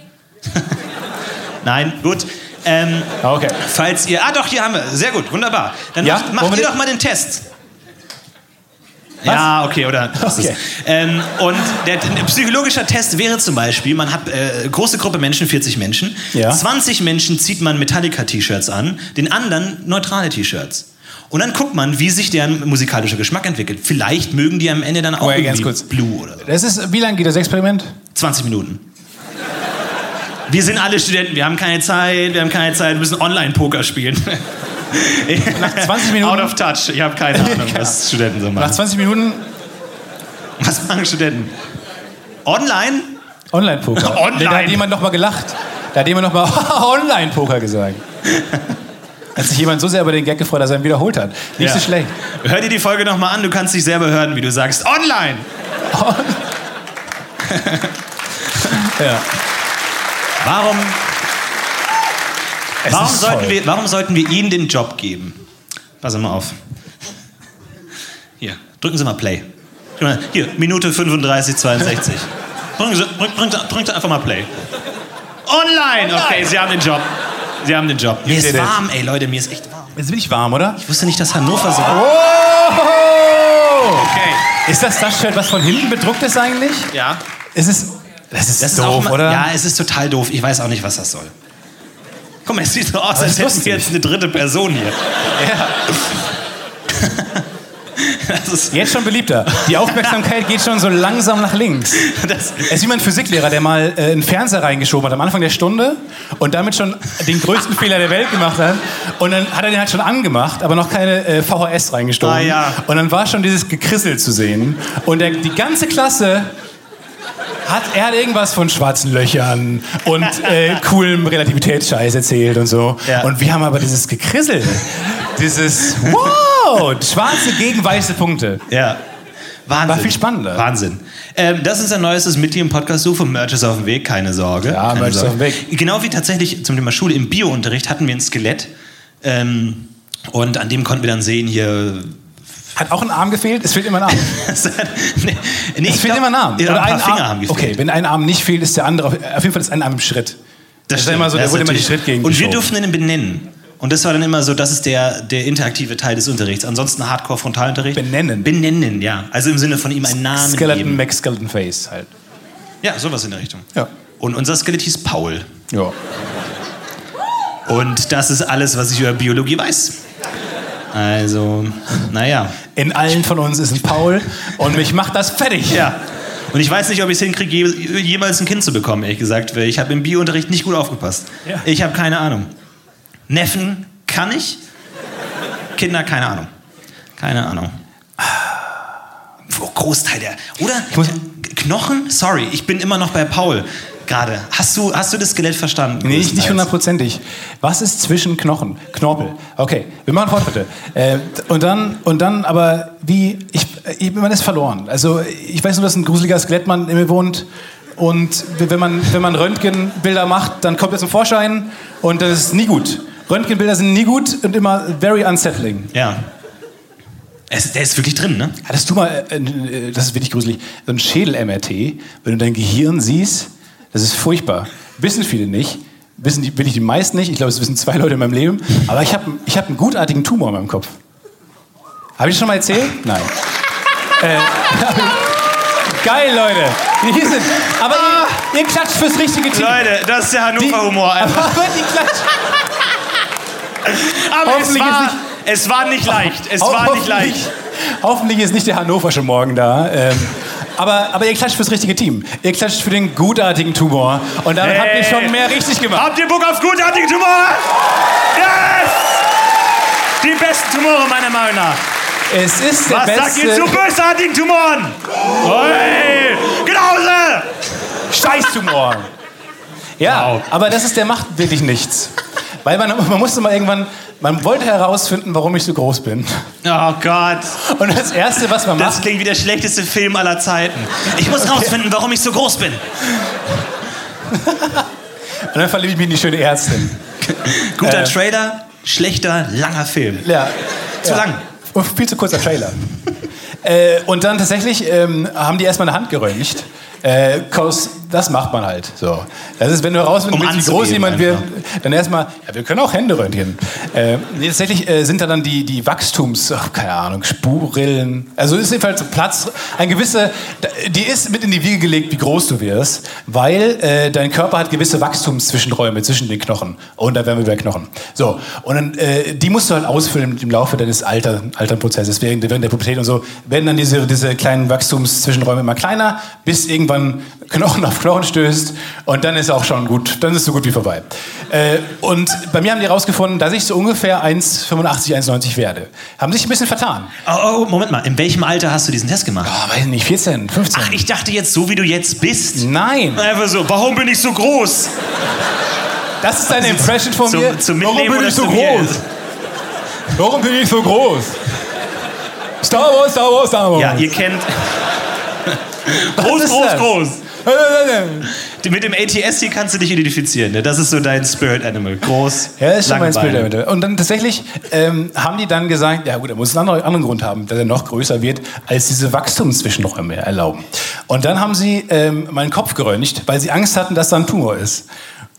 Nein, gut. Ähm, Ah, Okay. falls ihr. Ah, doch, hier haben wir. Sehr gut, wunderbar. Dann Ja? macht, macht ihr doch mal den Test. Ja, okay, oder? was Okay. Ähm, und der, ein psychologischer Test wäre zum Beispiel, man hat äh, große Gruppe Menschen, 40 Menschen. Ja. 20 Menschen zieht man Metallica-T-Shirts an, den anderen neutrale T-Shirts. Und dann guckt man, wie sich deren musikalischer Geschmack entwickelt. Vielleicht mögen die am Ende dann auch Oh irgendwie ganz kurz. Blue oder so. Das ist, wie lange geht das Experiment? 20 Minuten. Wir sind alle Studenten, wir haben keine Zeit, wir haben keine Zeit, wir müssen Online-Poker spielen. Nach 20 Minuten? Out of touch, ich habe keine Ahnung, was Studenten so Nach machen. 20 Minuten Was machen Studenten? Online? Online-Poker. Online? Da hat jemand noch mal gelacht. Da hat jemand noch mal Online-Poker gesagt. Hat sich jemand so sehr über den Gag gefreut, dass er ihn wiederholt hat. Nicht Ja. so schlecht. Hör dir die Folge nochmal an, du kannst dich selber hören, wie du sagst, online! Ja. Warum, warum, sollten toll. wir, warum sollten wir ihnen den Job geben? Pass mal auf. Hier, drücken Sie mal Play. Hier, Minute 35, 62. Drücken Sie, drück, drück, drück Sie einfach mal Play. Online! Okay, Sie haben den Job. Sie haben den Job. Mir ist warm, ey Leute, mir ist echt warm. Jetzt bin ich warm, oder? Ich wusste nicht, dass Hannover so... Oh! Okay. Ist das das Shirt, was von hinten bedruckt ist eigentlich? Ja. Ist es. Das ist Das ist doof, auch mal, oder? Ja, es ist total doof. Ich weiß auch nicht, was das soll. Guck mal, es sieht so aus, als ist hätten wir jetzt eine dritte Person hier. Ja. Jetzt schon beliebter. Die Aufmerksamkeit geht schon so langsam nach links. das, Es ist wie mein Physiklehrer, der mal äh, einen Fernseher reingeschoben hat am Anfang der Stunde und damit schon den größten Fehler der Welt gemacht hat. Und dann hat er den halt schon angemacht, aber noch keine äh, VHS reingestoßen. Ah, ja. Und dann war schon dieses Gekrissel zu sehen. Und der, die ganze Klasse hat er irgendwas von schwarzen Löchern und äh, coolem Relativitätsscheiß erzählt und so. Ja. Und wir haben aber dieses Gekrissel, dieses Wow, schwarze gegen weiße Punkte. ja. Wahnsinn. War viel spannender. Wahnsinn. Ähm, das ist ein neuestes Mitglied im Podcast. Suche Merch ist auf dem Weg, keine Sorge. Ja, keine Merch ist auf dem Weg. Genau wie tatsächlich zum Thema Schule im Biounterricht hatten wir ein Skelett. Ähm, und an dem konnten wir dann sehen, hier. Hat auch ein Arm gefehlt? Es fehlt immer ein Arm. nee, nee, Es fehlt glaub- immer ein Arm. Oder ein paar Finger Arm. haben gefehlt. Okay, wenn ein Arm nicht fehlt, ist der andere. Auf jeden Fall ist ein Arm im Schritt. Das ist stimmt. immer so, der Das wurde immer die natürlich- Schrittgegend Und wir durften ihn benennen. Und das war dann immer so, das ist der, der interaktive Teil des Unterrichts. Ansonsten Hardcore-Frontalunterricht. Benennen. Benennen, ja. Also im Sinne von ihm einen Namen Skeleton geben. Mac Skeleton Face halt. Ja, sowas in der Richtung. Ja. Und unser Skelett hieß Paul. Ja. Und das ist alles, was ich über Biologie weiß. Also, naja. In allen von uns ist ein Paul und mich macht das fertig. Ja. Und ich weiß nicht, ob ich es hinkriege, je- jemals ein Kind zu bekommen, ehrlich gesagt. Weil ich habe im Biounterricht nicht gut aufgepasst. Ja. Ich habe keine Ahnung. Neffen, kann ich. Kinder, keine Ahnung. Keine Ahnung. Großteil der. Oder? Knochen? Sorry, ich bin immer noch bei Paul gerade. Hast du, hast du das Skelett verstanden? Nee, nicht größtenteils? hundertprozentig. Was ist zwischen Knochen? Knorpel. Okay, wir machen Fortschritte. Äh, und dann, und dann aber wie, ich, ich, man ist verloren. Also ich weiß nur, dass ein gruseliger Skelettmann in mir wohnt. Und wenn man, wenn man Röntgenbilder macht, dann kommt er zum Vorschein und das ist nie gut. Röntgenbilder sind nie gut und immer very unsettling. Ja. Es, der ist wirklich drin, ne? Hattest du mal, äh, äh, das ist wirklich gruselig, so ein Schädel-MRT, wenn du dein Gehirn siehst, das ist furchtbar. Wissen viele nicht, wissen die, wirklich die meisten nicht, ich glaube, es wissen zwei Leute in meinem Leben, aber ich habe ich hab einen gutartigen Tumor in meinem Kopf. Habe ich das schon mal erzählt? Nein. äh, geil, Leute. Die sind, aber ihr, ihr klatscht fürs richtige Team. Leute, das ist der Hannover-Humor. einfach. Aber die klatscht. Aber es war, ist es war nicht leicht. Es war nicht Hoffentlich- leicht. Hoffentlich ist nicht der Hannoversche morgen da. Ähm, aber, aber ihr klatscht fürs richtige Team. Ihr klatscht für den gutartigen Tumor. Und damit habt ihr schon mehr richtig gemacht. Habt ihr Bock auf gutartige Tumore? Yes! Die besten Tumore meiner Meinung nach. Es ist der Was beste sagt ihr zu bösartigen Tumoren? Hey! Genauso! Scheißtumor. Ja, Wow. aber das ist, der macht wirklich nichts. Weil man, man musste mal irgendwann, man wollte herausfinden, warum ich so groß bin. Oh Gott. Und das Erste, was man Das macht, klingt wie der schlechteste Film aller Zeiten. Ich muss rausfinden, warum ich so groß bin. und dann verliebe ich mich in die schöne Ärztin. Guter Äh. Trailer, schlechter, langer Film. Ja. Zu ja. lang. Und viel zu kurzer Trailer. äh, und dann tatsächlich ähm, haben die erstmal eine Hand geröntgt. Äh, 'cause das macht man halt. So. Das ist, wenn du herausfinden Um willst, wie groß jemand wird, dann erstmal, ja, wir können auch Hände röntgen. Äh, nee, tatsächlich äh, sind da dann die, die Wachstums, ach, keine Ahnung, Spurillen. Also ist jedenfalls Platz, ein gewisser, die ist mit in die Wiege gelegt, wie groß du wirst, weil äh, dein Körper hat gewisse Wachstumszwischenräume zwischen den Knochen. Und da wären wir bei Knochen. So, und dann, äh, die musst du halt ausfüllen im Laufe deines Alter, Alternprozesses. Während, während der Pubertät und so werden dann diese, diese kleinen Wachstumszwischenräume immer kleiner, bis irgendwann Knochen auf Knochen stößt und dann ist auch schon gut, dann ist es so gut wie vorbei. Äh, und bei mir haben die herausgefunden, dass ich so ungefähr 1,85, 1,90 werde. Haben sich ein bisschen vertan. Oh, oh, Moment mal, in welchem Alter hast du diesen Test gemacht? Oh, weiß nicht, 14, 15. Ach, ich dachte jetzt so, wie du jetzt bist. Nein, Einfach so, warum bin ich so groß? das ist eine Impression von Zum, mir. zum Warum Mitnehmen bin ich so zum groß? Warum bin ich so groß? Star Wars, Star Wars, Star Wars. Ja, ihr kennt. groß, groß, groß. Mit dem ATS hier kannst du dich identifizieren. Ne? Das ist so dein Spirit Animal. Groß. Ja, das ist schon mein Spirit damit. Und dann tatsächlich ähm, haben die dann gesagt, ja gut, er muss einen anderen, anderen Grund haben, dass er noch größer wird, als diese Wachstumszwischenräume erlauben. Und dann haben sie ähm, meinen Kopf geröntgt, weil sie Angst hatten, dass da ein Tumor ist.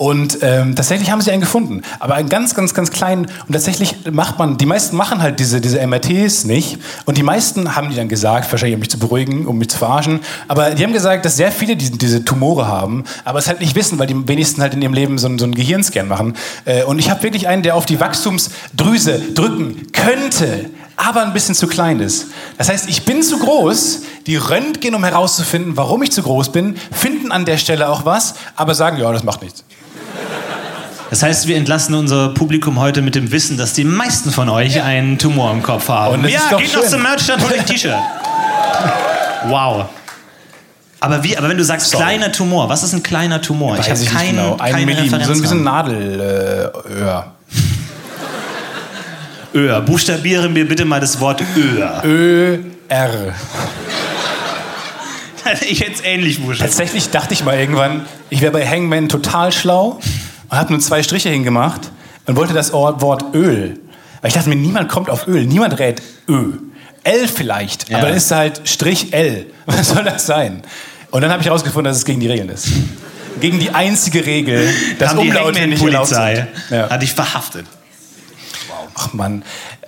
Und ähm, tatsächlich haben sie einen gefunden, aber einen ganz, ganz, ganz kleinen. Und tatsächlich macht man, die meisten machen halt diese, diese MRTs nicht. Und die meisten haben die dann gesagt, wahrscheinlich um mich zu beruhigen, um mich zu verarschen. Aber die haben gesagt, dass sehr viele diese, diese Tumore haben, aber es halt nicht wissen, weil die wenigsten halt in ihrem Leben so, einen- so einen Gehirnscan machen. Äh, und ich habe wirklich einen, der auf die Wachstumsdrüse drücken könnte, aber ein bisschen zu klein ist. Das heißt, ich bin zu groß, die röntgen, um herauszufinden, warum ich zu groß bin, finden an der Stelle auch was, aber sagen, ja, das macht nichts. Das heißt, wir entlassen unser Publikum heute mit dem Wissen, dass die meisten von euch einen Tumor im Kopf haben. Ja, doch geht noch schön. zum Merchstand, holt euch ein T-Shirt. Wow. Aber, wie, aber wenn du sagst Sorry. kleiner Tumor, was ist ein kleiner Tumor? Weiß ich habe ich nicht kein, genau. Ein keine Millim, Referenz. so ein bisschen dran. Nadel, ja. Öhr. Buchstabiere mir bitte mal das Wort Öhr. Ö-R. Ich hätte es ähnlich buchstabiert. Tatsächlich dachte ich mal irgendwann, ich wäre bei Hangman total schlau und habe nur zwei Striche hingemacht und wollte das Ort- Wort Öl. Weil ich dachte mir, niemand kommt auf Öl, niemand rät Ö. L vielleicht, Ja. aber dann ist halt Strich L. Was soll das sein? Und dann habe ich herausgefunden, dass es gegen die Regeln ist. Gegen die einzige Regel, dass Umlaute nicht erlaubt sind. Ja. Hat dich verhaftet. Ach Mann,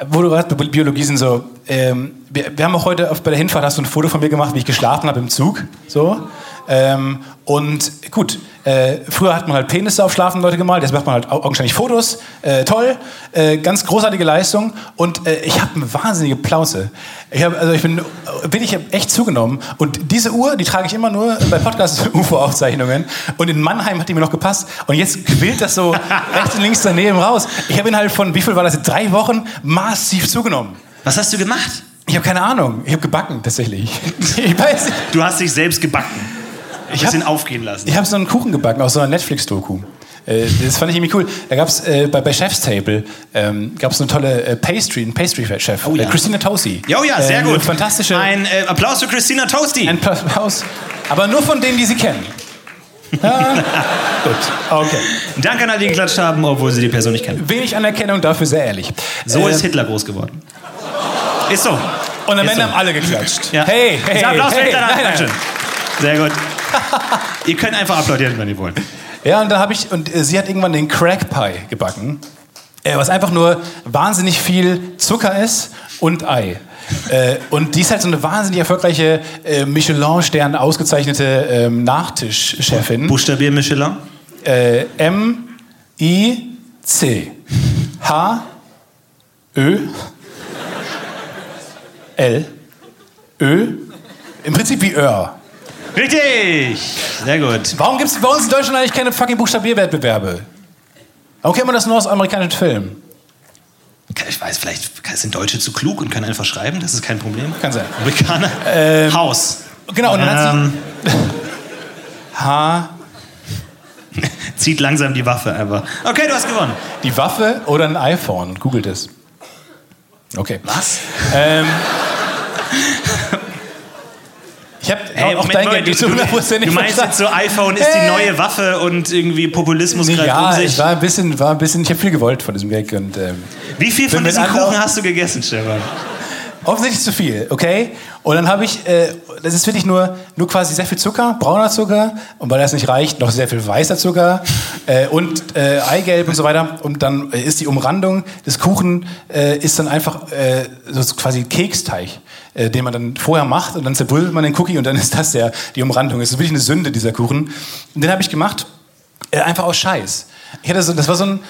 wo du gerade Biologie sind so, ähm, wir, wir haben auch heute auf, bei der Hinfahrt hast du ein Foto von mir gemacht, wie ich geschlafen habe im Zug. So. Ähm, und gut, äh, früher hat man halt Penisse auf schlafende Leute gemalt, jetzt macht man halt au- augenscheinlich Fotos. Äh, toll, äh, ganz großartige Leistung. Und äh, ich habe eine wahnsinnige Plauze. Ich hab, also ich bin, bin ich hab echt zugenommen. Und diese Uhr, die trage ich immer nur bei Podcast-UFO-Aufzeichnungen. Und in Mannheim hat die mir noch gepasst. Und jetzt quillt das so rechts und links daneben raus. Ich habe innerhalb von, wie viel war das, drei Wochen massiv zugenommen. Was hast du gemacht? Ich habe keine Ahnung. Ich habe gebacken, tatsächlich. Ich weiß nicht. Du hast dich selbst gebacken. Ein hab- bisschen aufgehen lassen. Ich habe so einen Kuchen gebacken aus so einer Netflix-Doku. Äh, Das fand ich irgendwie cool. Da gab es äh, bei, bei Chef's Table ähm, gab's eine tolle äh, Pastry, einen Pastry-Chef. Oh ja. äh, Christina Tosi. Ja, oh ja, sehr Äh, gut. Fantastische. Ein äh, Applaus für Christina Toasty. ein Applaus. Aber nur von denen, die sie kennen. Ja, gut, okay. Danke an alle, die geklatscht haben, obwohl sie die Person nicht kennen. Wenig Anerkennung, dafür sehr ehrlich. So Äh, ist Hitler groß geworden. Ist so. Und am Ende so. haben alle geklatscht. Ja. Hey, hey, Dieser Applaus für hey. Hitler. Nein, nein. Sehr gut. Ihr könnt einfach applaudieren, wenn ihr wollt. Ja, und da habe ich, und äh, sie hat irgendwann den Crack Pie gebacken, äh, was einfach nur wahnsinnig viel Zucker ist und Ei. Äh, und die ist halt so eine wahnsinnig erfolgreiche äh, Michelin-Stern ausgezeichnete ähm, Nachtischchefin. Buchstabier Michelin. Äh, M I C H Ö L Ö im Prinzip wie Öhr. Richtig. Sehr gut. Warum gibt es bei uns in Deutschland eigentlich keine fucking Buchstabierwettbewerbe? Warum kennt man das nur aus amerikanischen Filmen? Ich weiß, vielleicht sind Deutsche zu klug und können einfach schreiben. Das ist kein Problem. Kann sein. Amerikaner. Haus. Genau, und dann hat Ähm, sie H, zieht langsam die Waffe einfach. Okay, du hast gewonnen. die Waffe oder ein iPhone. Googelt es. Okay. Was? Ähm, ich habe auch Moment, dein Moment, Geld du, nicht du, hundertprozentig du meinst jetzt so, iPhone ist die neue Waffe und irgendwie Populismus greift Ja, um sich. war ein bisschen, war ein bisschen, ich habe viel gewollt von diesem Gag und ähm, Wie viel von diesem Kuchen hast du gegessen, Stefan? offensichtlich zu viel, okay? Und dann habe ich, äh, das ist wirklich nur, nur quasi sehr viel Zucker, brauner Zucker und weil das nicht reicht, noch sehr viel weißer Zucker äh, und äh, Eigelb und so weiter. Und dann äh, ist die Umrandung des Kuchen äh, ist dann einfach äh, so quasi Keksteig, äh, den man dann vorher macht und dann zerbrüllt man den Cookie und dann ist das der, die Umrandung. Es ist wirklich eine Sünde, dieser Kuchen. Und den habe ich gemacht, äh, einfach aus Scheiß. Ich hatte so, das, war so ein,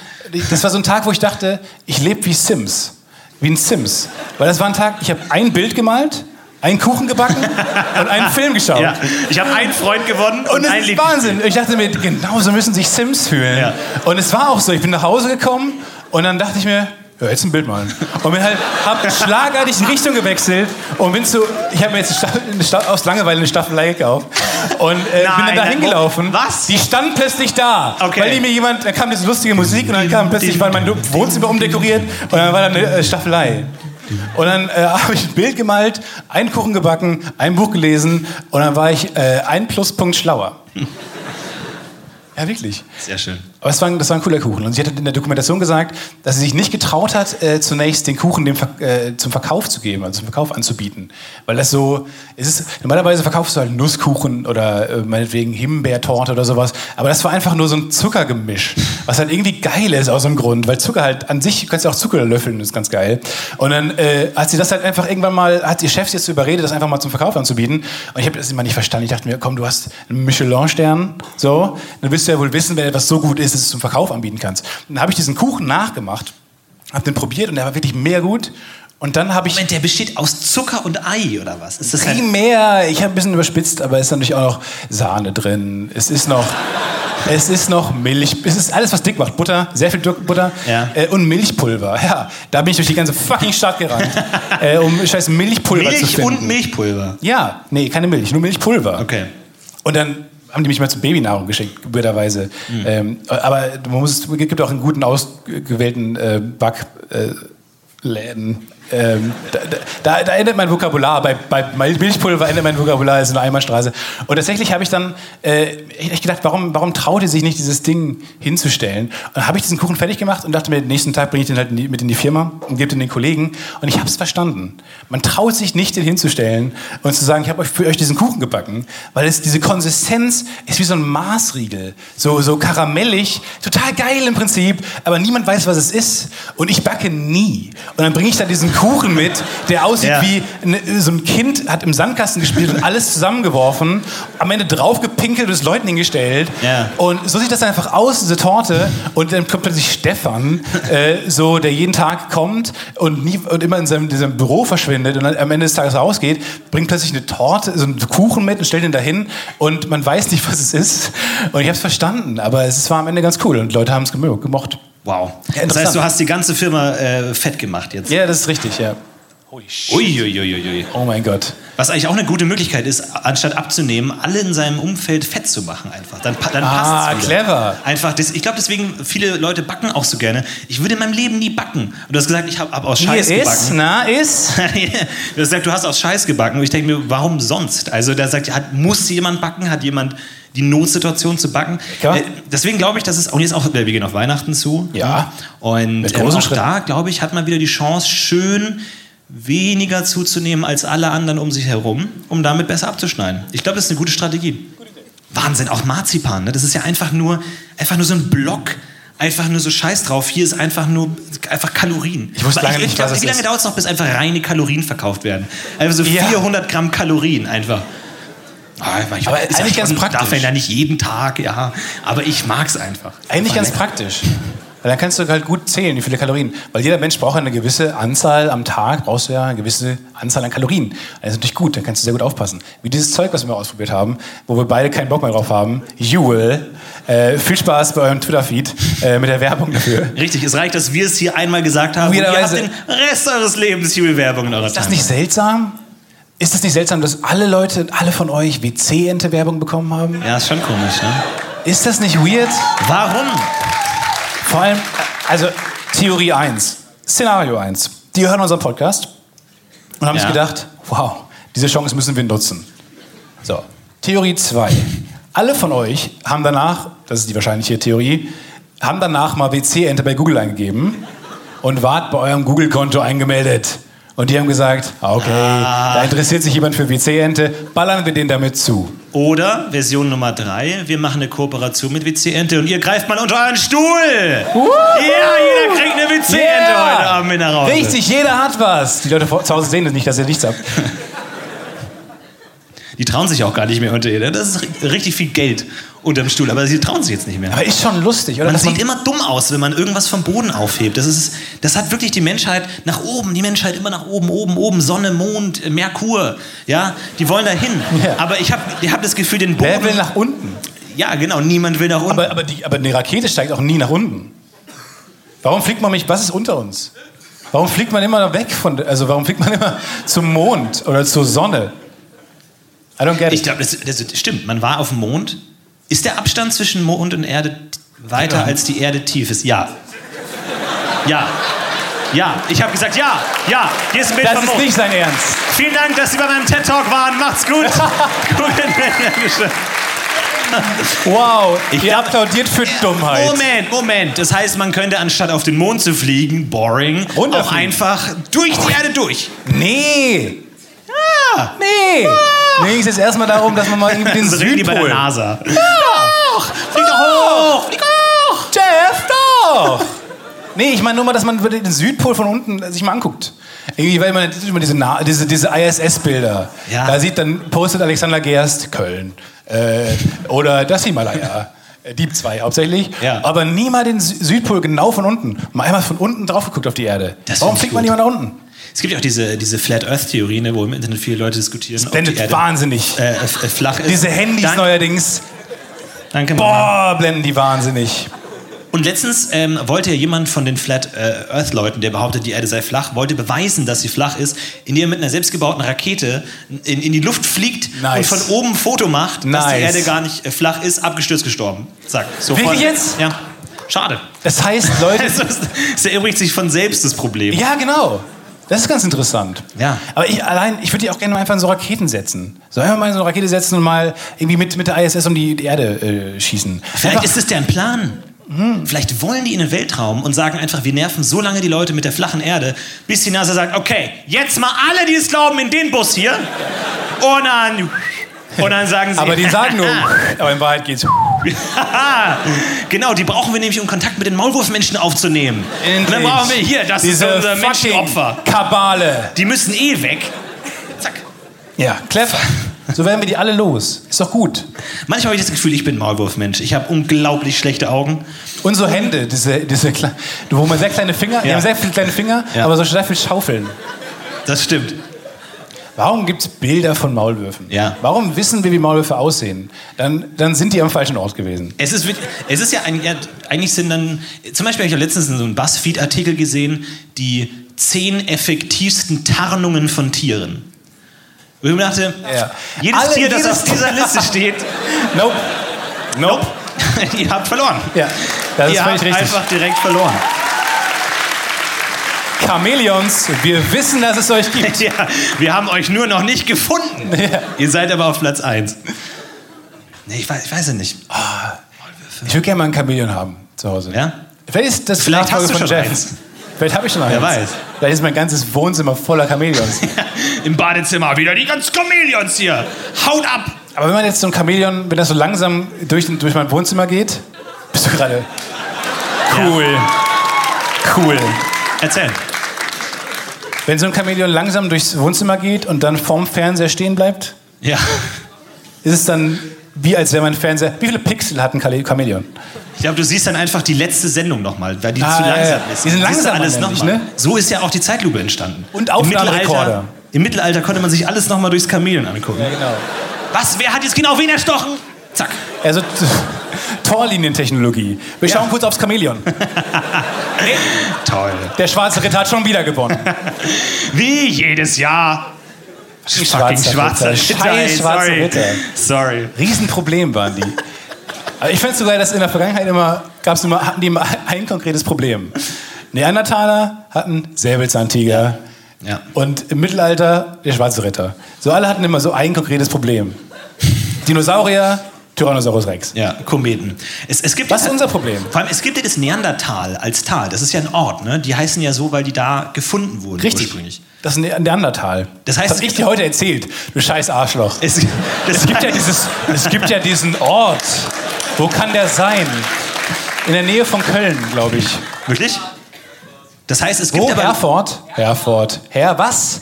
das war so ein Tag, wo ich dachte, ich lebe wie Sims. Wie ein Sims. Weil das war ein Tag, ich habe ein Bild gemalt, einen Kuchen gebacken und einen Film geschaut. Ja. Ich habe einen Freund gewonnen und, Und es ist Wahnsinn. Ich dachte mir, genau so müssen sich Sims fühlen. Ja. Und es war auch so. Ich bin nach Hause gekommen und dann dachte ich mir, ja, jetzt ein Bild malen. Und bin halt, hab schlagartig die Richtung gewechselt und bin zu, ich habe mir jetzt eine Staffel, aus Langeweile eine Staffelei gekauft und äh, bin Nein, dann da hingelaufen. was? Die stand plötzlich da. Okay. Weil die mir jemand, da kam diese lustige Musik und dann kam plötzlich, war mein Wohnzimmer umdekoriert und dann war da eine äh, Staffelei. Und dann äh, habe ich ein Bild gemalt, einen Kuchen gebacken, ein Buch gelesen und dann war ich äh, ein Pluspunkt schlauer. Ja, wirklich. Sehr schön. Aber es war, das war ein cooler Kuchen. Und sie hat in der Dokumentation gesagt, dass sie sich nicht getraut hat, äh, zunächst den Kuchen dem, äh, zum Verkauf zu geben, also zum Verkauf anzubieten. Weil das so, es ist, normalerweise verkaufst du halt Nusskuchen oder äh, meinetwegen Himbeertorte oder sowas. Aber das war einfach nur so ein Zuckergemisch, was halt irgendwie geil ist aus einem Grund. Weil Zucker halt an sich, du kannst ja auch Zucker löffeln, ist ganz geil. Und dann äh, hat sie das halt einfach irgendwann mal, hat ihr Chef jetzt überredet, das einfach mal zum Verkauf anzubieten. Und ich habe das immer nicht verstanden. Ich dachte mir, komm, du hast einen Michelin-Stern, so, dann wirst du ja wohl wissen, wenn etwas so gut ist, dass du es zum Verkauf anbieten kannst. Und dann habe ich diesen Kuchen nachgemacht, habe den probiert und der war wirklich mehr gut. Und dann habe ich Moment, der besteht aus Zucker und Ei, oder was? Ist das halt primär, ich habe ein bisschen überspitzt, aber es ist natürlich auch noch Sahne drin. Es ist noch, es ist noch Milch. Es ist alles, was dick macht. Butter, sehr viel Butter Ja. äh, und Milchpulver. Ja, da bin ich durch die ganze fucking Stadt gerannt, äh, um scheiß Milchpulver zu Milch finden. und Milchpulver? Ja, nee, keine Milch, nur Milchpulver. Okay. Und dann haben die mich mal zur Babynahrung geschickt, blöderweise. Mhm. Ähm, aber man muss, es gibt auch einen guten ausgewählten äh, Backläden. Ähm, da, da, da endet mein Vokabular. Bei, bei Milchpulver endet mein Vokabular, ist eine Einbahnstraße. Und tatsächlich habe ich dann äh, echt gedacht, warum, warum traut ihr sich nicht, dieses Ding hinzustellen? Und dann habe ich diesen Kuchen fertig gemacht und dachte mir, den nächsten Tag bringe ich den halt in die, mit in die Firma und gebe den den Kollegen. Und ich habe es verstanden. Man traut sich nicht, den hinzustellen und zu sagen, ich habe euch für euch diesen Kuchen gebacken, weil es diese Konsistenz ist wie so ein Maßriegel. So, so karamellig, total geil im Prinzip, aber niemand weiß, was es ist. Und ich backe nie. Und dann bringe ich da diesen Kuchen mit, der aussieht Ja. wie ne, so ein Kind hat im Sandkasten gespielt und alles zusammengeworfen, am Ende draufgepinkelt und es Leuten hingestellt. Ja. Und so sieht das einfach aus, diese Torte. Und dann kommt plötzlich Stefan, äh, so, der jeden Tag kommt und, nie, und immer in seinem, diesem Büro verschwindet und am Ende des Tages rausgeht, bringt plötzlich eine Torte, so einen Kuchen mit und stellt ihn dahin und man weiß nicht, was es ist. Und ich habe es verstanden, aber es war am Ende ganz cool und Leute haben es gemo- gemocht. Wow. Ja, das heißt, du hast die ganze Firma äh, fett gemacht jetzt. Ja, das ist richtig, ja. Uiuiuiui. Oh mein Gott. Was eigentlich auch eine gute Möglichkeit ist, anstatt abzunehmen, alle in seinem Umfeld fett zu machen einfach. Dann, dann Ah, passt's wieder. clever. Einfach, das, ich glaube deswegen, viele Leute backen auch so gerne. Ich würde in meinem Leben nie backen. Und du hast gesagt, ich habe hab aus Scheiß Hier ist, gebacken. na, ist. du hast gesagt, du hast aus Scheiß gebacken. Und ich denke mir, warum sonst? Also da sagt, hat, muss jemand backen? Hat jemand die Notsituation zu backen? Ja. Äh, deswegen glaube ich, dass es, und jetzt auch, wir gehen auf Weihnachten zu. Ja. Und Mit ähm, großen auch Schritten. da, glaube ich, hat man wieder die Chance, schön weniger zuzunehmen als alle anderen um sich herum, um damit besser abzuschneiden. Ich glaube, das ist eine gute Strategie. Wahnsinn, auch Marzipan, ne? das ist ja einfach nur, einfach nur so ein Block, einfach nur so Scheiß drauf. Hier ist einfach nur einfach Kalorien. Ich wusste lange nicht, glaub, was es Wie lange dauert es noch, bis einfach reine Kalorien verkauft werden? Also so Ja. 400 Gramm Kalorien einfach. Ich Aber ist ja eigentlich ganz schon- praktisch. Darf man ja nicht jeden Tag, ja. Aber ich mag es einfach. Eigentlich ganz lecker. praktisch. Weil dann kannst du halt gut zählen, wie viele Kalorien. Weil jeder Mensch braucht eine gewisse Anzahl am Tag, brauchst du ja eine gewisse Anzahl an Kalorien. Das ist natürlich gut, dann kannst du sehr gut aufpassen. Wie dieses Zeug, was wir ausprobiert haben, wo wir beide keinen Bock mehr drauf haben. Jewel. Äh, viel Spaß bei eurem Twitter-Feed äh, mit der Werbung dafür. Richtig, es reicht, dass wir es hier einmal gesagt haben und ihr habt den Rest eures Lebens Werbung in eurer Ist das nicht seltsam? Ist das nicht seltsam, dass alle Leute, alle von euch WC-Ente-Werbung bekommen haben? Ja, ist schon komisch, ne? Ist das nicht weird? Warum? Vor allem, also Theorie 1, Szenario 1. Die hören unseren Podcast und haben Ja. sich gedacht, wow, diese Chance müssen wir nutzen. So, Theorie 2. Alle von euch haben danach, das ist die wahrscheinliche Theorie, haben danach mal WC-Ente bei Google eingegeben und wart bei eurem Google-Konto eingemeldet. Und die haben gesagt, ah, okay, da interessiert sich jemand für WC-Ente, ballern wir den damit zu. Oder Version Nummer drei, wir machen eine Kooperation mit WC Ente und ihr greift mal unter euren Stuhl. Ja, jeder kriegt eine WC Ente Yeah! heute Abend mit nach Hause. Richtig, jeder hat was. Die Leute zu Hause sehen das nicht, dass ihr nichts habt. Die trauen sich auch gar nicht mehr unter ihr. Das ist ri- richtig viel Geld unterm Stuhl, aber sie trauen sich jetzt nicht mehr. Aber ist schon lustig, oder? Man sieht immer dumm aus, wenn man irgendwas vom Boden aufhebt. Das, ist, das hat wirklich die Menschheit nach oben, die Menschheit immer nach oben, oben, oben, Sonne, Mond, äh, Merkur. Ja, die wollen dahin. Ja. Aber ich habe ich hab das Gefühl, den Boden. Wer will nach unten? ja, genau, niemand will nach unten. Aber, aber, die, aber eine Rakete steigt auch nie nach unten. Warum fliegt man nicht, was ist unter uns? Warum fliegt man immer weg von, also warum fliegt man immer zum Mond oder zur Sonne? I don't get ich it. glaube, das, das stimmt. Man war auf dem Mond. Ist der Abstand zwischen Mond und Erde weiter Ja. als die Erde tief ist? Ja. Ja. Ja, ich habe gesagt ja, ja. Hier ist ein Bild Das vom ist Mond. nicht sein Ernst. Vielen Dank, dass Sie bei meinem TED Talk waren. Macht's gut. Wow, Ich ihr applaudiert für Dummheit. Moment, Moment. Das heißt, man könnte anstatt auf den Mond zu fliegen, boring, auch einfach durch die Erde durch. Nee, Ja. nee. Mir ging es jetzt erstmal darum, dass man mal irgendwie den So reden die bei der Südpol... NASA. Flieg doch hoch! Flieg hoch! Jeff, doch! Nee, ich meine nur mal, dass man den Südpol von unten sich mal anguckt. Irgendwie, weil man immer diese, Na- diese, diese ISS-Bilder. Ja. Da sieht dann, postet Alexander Gerst, Köln. Äh, oder das Himalaya. Äh, Deep 2 hauptsächlich. Ja. Aber nie mal den Sü- Südpol genau von unten. Mal einmal von unten drauf geguckt auf die Erde. Das Warum fliegt man nicht mal nach unten? Es gibt ja auch diese, diese Flat Earth-Theorie, ne, wo im Internet viele Leute diskutieren, die Blendet Erde wahnsinnig. äh, äh, flach ist. Diese Handys Dank, neuerdings. Danke. Boah, blenden die wahnsinnig. Und letztens ähm, wollte ja jemand von den Flat äh, Earth-Leuten, der behauptet, die Erde sei flach, wollte beweisen, dass sie flach ist, indem er mit einer selbstgebauten Rakete in, in die Luft fliegt Nice. und von oben ein Foto macht, dass Nice. die Erde gar nicht äh, flach ist, abgestürzt gestorben. Zack. Sofort. Wirklich jetzt? Ja. Schade. Das heißt, Leute, es erübrigt sich von selbst das Problem. Ja, genau. Das ist ganz interessant. Ja. Aber ich allein, ich würde die auch gerne mal einfach in so Raketen setzen. So einfach mal in so eine Rakete setzen und mal irgendwie mit, mit der ISS um die, die Erde äh, schießen. Vielleicht Einfach- ist es deren Plan. Vielleicht wollen die in den Weltraum und sagen einfach, wir nerven so lange die Leute mit der flachen Erde, bis die NASA sagt, okay, jetzt mal alle, die es glauben, in den Bus hier. Und dann, und dann sagen sie... aber die sagen nur, aber in Wahrheit geht's. genau, die brauchen wir nämlich, um Kontakt mit den Maulwurfmenschen aufzunehmen. Und dann brauchen wir hier, das Diese ist unser Menschenopfer. Kabale. Die müssen eh weg. Zack. Ja, clever. So werden wir die alle los. Ist doch gut. Manchmal habe ich das Gefühl, ich bin Maulwurfmensch. Ich habe unglaublich schlechte Augen. Und so Hände, diese, diese, wo man sehr kleine Finger, die Ja. haben sehr viele kleine Finger, Ja. aber so sehr viel Schaufeln. Das stimmt. Warum gibt es Bilder von Maulwürfen? Ja. Warum wissen wir, wie Maulwürfe aussehen? Dann, dann sind die am falschen Ort gewesen. Es ist, es ist ja, ein, ja, eigentlich sind dann, zum Beispiel habe ich ja letztens so einen Buzzfeed-Artikel gesehen, die zehn effektivsten Tarnungen von Tieren. Wo ich mir dachte, Ja. jedes Alle- Tier, das jedes- auf dieser Liste steht, Nope. nope, ihr habt verloren. Ja, das ist ihr habt richtig. einfach direkt verloren. Chamäleons, wir wissen, dass es euch gibt. Ja, wir haben euch nur noch nicht gefunden. Ja. Ihr seid aber auf Platz 1. Nee, ich weiß, ich weiß es nicht. Ich würde gerne mal ein Chamäleon haben zu Hause. Ja? Vielleicht ist das Vielleicht hast du von schon Jeff. eins. Vielleicht habe ich schon eins. Wer weiß. Vielleicht ist mein ganzes Wohnzimmer voller Chamäleons. Im Badezimmer wieder die ganzen Chamäleons hier. Haut ab! Aber wenn man jetzt so ein Chamäleon, wenn das so langsam durch, durch mein Wohnzimmer geht, bist du gerade. Cool. Cool. Erzähl. Wenn so ein Chamäleon langsam durchs Wohnzimmer geht und dann vorm Fernseher stehen bleibt, Ja. ist es dann wie als wäre mein Fernseher. Wie viele Pixel hat ein Chamäleon? Ich glaube, du siehst dann einfach die letzte Sendung nochmal, weil die Ah, zu ja, langsam ja. ist. Die sind du langsamer alles nämlich, ne? So ist ja auch die Zeitlupe entstanden. Und Im Aufnahmerekorder. Mittelalter, Im Mittelalter konnte man sich alles nochmal durchs Chamäleon angucken. genau. Was? Wer hat jetzt genau wen erstochen? Zack. Also Torlinientechnologie. Wir schauen kurz aufs Chamäleon. Toll. Der schwarze Ritter hat schon wieder gewonnen. Wie jedes Jahr. Fucking schwarzer schwarzer Ritter. Ritter. Scheiß schwarzer sorry. Ritter. Sorry. Riesenproblem waren die. Aber ich finde sogar, dass in der Vergangenheit immer, gab's immer, hatten die immer ein konkretes Problem. Neandertaler hatten Säbelzahntiger. Ja. Und im Mittelalter der schwarze Ritter. So alle hatten immer so ein konkretes Problem. Dinosaurier, Tyrannosaurus Rex. Ja, Kometen. Es, es gibt Was ist unser Problem? Vor allem, es gibt ja das Neandertal als Tal. Das ist ja ein Ort, ne? Die heißen ja so, weil die da gefunden wurden Richtig. ursprünglich. Das ist ein Neandertal. Das heißt, das hab ich dir heute erzählt, du scheiß Arschloch. Es, Es gibt, ja dieses, es gibt ja diesen Ort. Wo kann der sein? In der Nähe von Köln, glaube ich. Wirklich? Das heißt, es gibt Wo? aber... Herford? Herford. Herr was?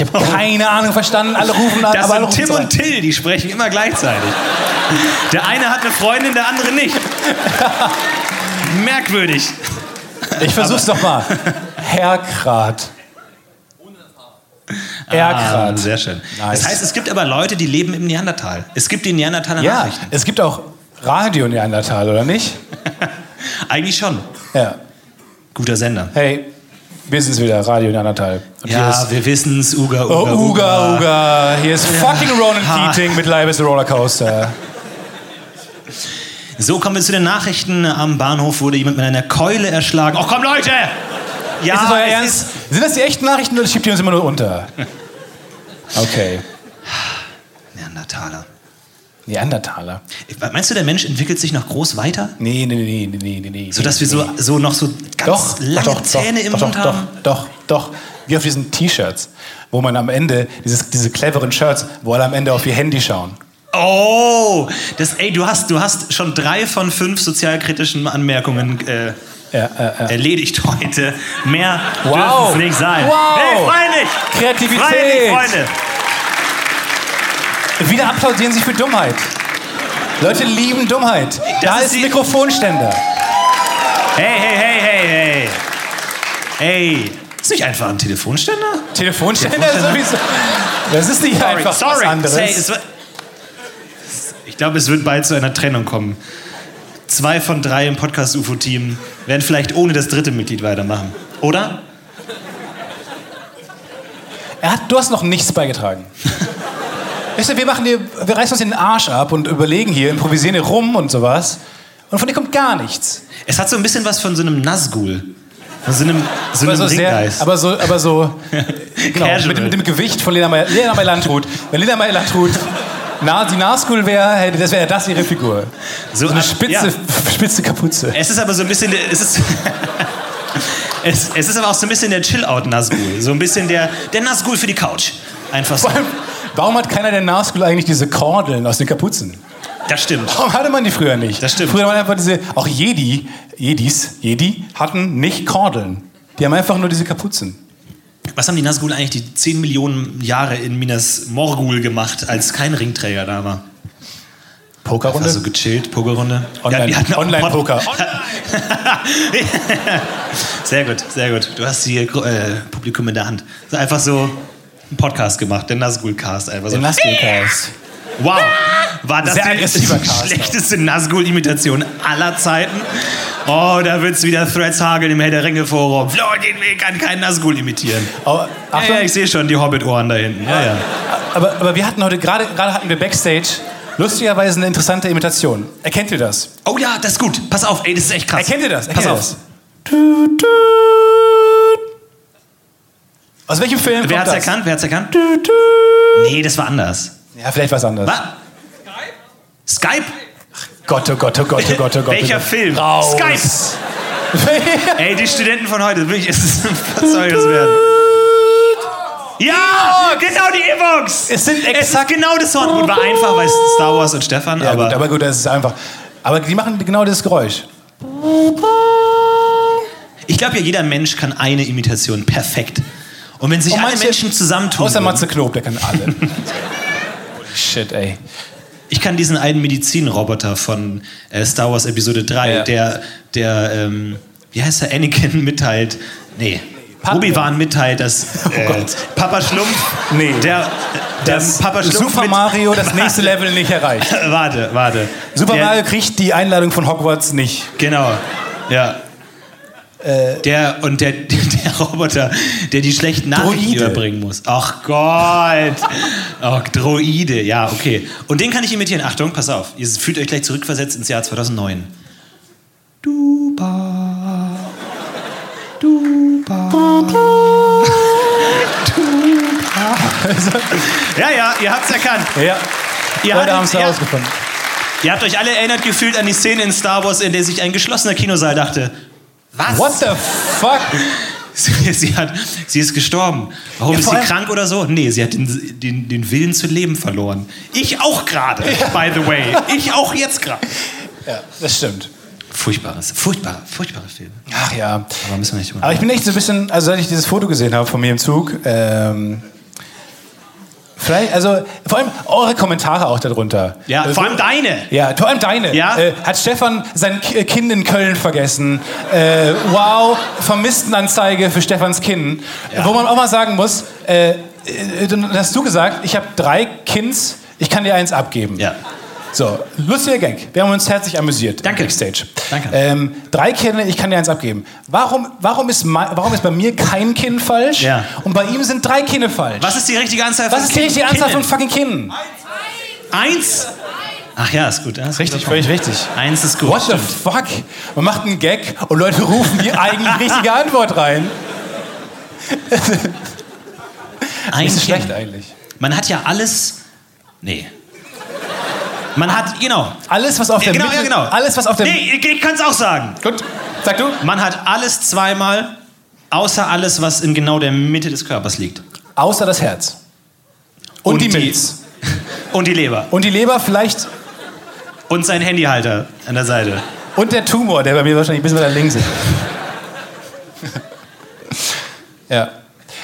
Ich habe keine Ahnung verstanden. Alle rufen an, Das sind rufen Tim und Till, die sprechen immer gleichzeitig. Der eine hat eine Freundin, der andere nicht. Merkwürdig. Ich versuch's doch mal. Herkrat. Ah, Erkrat. sehr schön. Nice. Das heißt, es gibt aber Leute, die leben im Neandertal. Es gibt die Neandertaler Ja, Nachrichten. es gibt auch Radio Neandertal, oder nicht? Eigentlich schon. Ja. Guter Sender. Hey, wir sind's wieder, Radio Neandertal. Und hier Ja, wir wissen's. Uga, Uga, Oh, Uga, Uga. Hier ist fucking Ronan Ha. Keating mit Live is a Rollercoaster. So kommen wir zu den Nachrichten. Am Bahnhof wurde jemand mit einer Keule erschlagen. Oh komm, Leute! Ja, ist das euer es Ernst? Sind das die echten Nachrichten oder schiebt ihr uns immer nur unter? Okay. Neandertaler. Neandertaler. Meinst du, der Mensch entwickelt sich noch groß weiter? Nee, nee, nee, nee, nee, nee, nee. Sodass wir so, so noch so ganz doch, lange doch, Zähne doch, im doch, Mund doch, haben? Doch, doch, doch. Wie auf diesen T-Shirts, wo man am Ende, dieses, diese cleveren Shirts, wo alle am Ende auf ihr Handy schauen. Oh, das, ey, du hast, du hast schon drei von fünf sozialkritischen Anmerkungen äh, Ja, ja, ja. erledigt heute. Mehr Wow. dürfen es nicht sein. Wow. Hey, freilich! Kreativität. Freilich, Freunde! Wieder applaudieren Sie für Dummheit. Leute lieben Dummheit. Da ist ist die- Mikrofonständer. Hey, hey, hey, hey, hey! Hey, ist nicht einfach ein Telefonständer? Telefonständer Telefonständer? sowieso. Das ist nicht einfach sorry. was anderes. Wird- ich glaube, es wird bald zu einer Trennung kommen. Zwei von drei im Podcast-UFO-Team werden vielleicht ohne das dritte Mitglied weitermachen. Oder? Er hat, du hast noch nichts beigetragen. Weißt du, wir, machen hier, wir reißen uns den Arsch ab und überlegen hier, improvisieren hier rum und sowas. Und von dir kommt gar nichts. Es hat so ein bisschen was von so einem Nazgul. Von so einem, so Aber einem so, sehr, aber so, aber so genau, mit, dem- mit dem Gewicht von Lena Meyer, Lena Meyer Landrut. Wenn Lena Meyer Landrut na, die Nazgul wäre, das wäre das ihre Figur. so So eine spitze, ja. spitze Kapuze. Es ist aber so ein bisschen. der- Es ist, es, es ist aber auch so ein bisschen der Chill-Out-Nazgul. So ein bisschen der, der Nazgul für die Couch. Einfach so. Vor allem, warum hat keiner der Nazgul eigentlich diese Kordeln aus den Kapuzen? Das stimmt. Warum hatte man die früher nicht? Das stimmt. Früher waren einfach diese, auch Jedi, Jedis, Jedi hatten nicht Kordeln. Die haben einfach nur diese Kapuzen. Was haben die Nazgul eigentlich die 10 Millionen Jahre in Minas Morgul gemacht, als kein Ringträger da war? Pokerrunde? Also gechillt, Pokerrunde. Online- die hatten auch Online-Poker. sehr gut, sehr gut. Du hast die äh, Publikum in der Hand. So einfach so einen Podcast gemacht, der Nazgul-Cast. Einfach so. Den Nazgul-Cast. Wow, war das die schlechteste Nazgul-Imitation aller Zeiten? Oh, da wird's wieder Threads hageln im Herr der Ringe-Forum. Florentin Will kann keinen Nazgul imitieren. Oh, Ja, Achtung, ja, ich sehe schon die Hobbit-Ohren da hinten. Ja, ja. aber, aber wir hatten heute, gerade hatten wir Backstage, lustigerweise eine interessante Imitation. Erkennt ihr das? Oh ja, das ist gut. Pass auf, ey, das ist echt krass. Erkennt ihr das? Pass Erkennt ihr auf. das? Aus welchem Film Wer hat's das? erkannt? Wer hat's erkannt? Nee, das war anders. Ja, vielleicht was anderes. Was? Skype? Gott, oh Gott, oh Gott, oh Gott, oh Gott. Welcher oh Gott. Film? Raus. Skype! Ey, die Studenten von heute, wirklich, es ist, was soll das werden? Ja, genau die Evox! Es sind Es exakt- genau das Horn. Gut, war einfach, weil es Star Wars und Stefan, Ja, aber, gut, aber gut, das ist einfach. Aber die machen genau das Geräusch. ich glaube ja, jeder Mensch kann eine Imitation perfekt. Und wenn sich Und alle manche- Menschen zusammentun, Außer würden- Matze Knob, der kann alle. Holy Shit, ey. ich kann diesen einen Medizinroboter von äh, Star Wars Episode 3, Ja. der, der ähm, wie heißt der, Anakin mitteilt, nee, Padme. Obi-Wan mitteilt, dass äh, Gott. Papa Schlumpf, Nee. der, der Dass Papa Schlumpf Super mit, Mario das nächste Level nicht erreicht. warte, warte. Super der, Mario kriegt die Einladung von Hogwarts nicht. Genau, ja. Äh. der und der, der Roboter, der die schlechten Nachrichten Droide. überbringen muss. Ach Gott. Ach, Droide, ja, okay. Und den kann ich imitieren. Achtung, pass auf. Ihr fühlt euch gleich zurückversetzt ins Jahr 2009. Duba. Duba. Duba. Ja, ja, ihr habt's erkannt. Ja. Ihr Leute haben es herausgefunden. Ihr habt euch alle erinnert gefühlt an die Szene in Star Wars, in der sich ein geschlossener Kinosaal dachte, was? What the fuck? Sie, hat, sie ist gestorben. Warum Ja, ist sie krank oder so? Nee, sie hat den, den, den Willen zu leben verloren. Ich auch gerade, by the way. Ich auch jetzt gerade. Ja, das stimmt. Furchtbares, furchtbare, furchtbare Filme. Ach ja. Aber müssen wir nicht Aber ich bin echt so ein bisschen, also seit ich dieses Foto gesehen habe von mir im Zug, ähm, vielleicht, also vor allem eure Kommentare auch darunter. Ja, Also, vor allem deine. Ja, vor allem deine. Ja? Äh, hat Stefan sein K- Kind in Köln vergessen? Äh, wow, Vermisstenanzeige für Stefans Kinn. Wo man auch mal sagen muss, äh, äh, hast du gesagt, ich habe drei Kinds, ich kann dir eins abgeben. Ja. So, lustiger Gag. Wir haben uns herzlich amüsiert. Danke. Backstage. Danke. Ähm, drei Kinder, ich kann dir eins abgeben. Warum, warum, ist, warum ist bei mir kein Kind falsch Ja. und bei ihm sind drei Kinder falsch? Was ist die richtige Anzahl von Was ist die richtige Anzahl von fucking Kindern? Eins? Ach ja, ist gut. Ja, ist Richtig, völlig richtig. Eins ist gut. What the fuck? Man macht einen Gag und Leute rufen die eigentlich richtige Antwort rein. Ein Nicht so Kind. schlecht eigentlich. Man hat ja alles. Nee. Man hat, genau. Alles, was auf der genau, Mitte, ja, genau. alles, was auf der Nee, ich, kann es auch sagen. Gut, sag du. Man hat alles zweimal, außer alles, was in genau der Mitte des Körpers liegt. Außer das Herz. Und, Und die die- Milz. Und die Leber. Und die Leber vielleicht. Und sein Handyhalter an der Seite. Und der Tumor, der bei mir wahrscheinlich ein bisschen weiter links ist. ja.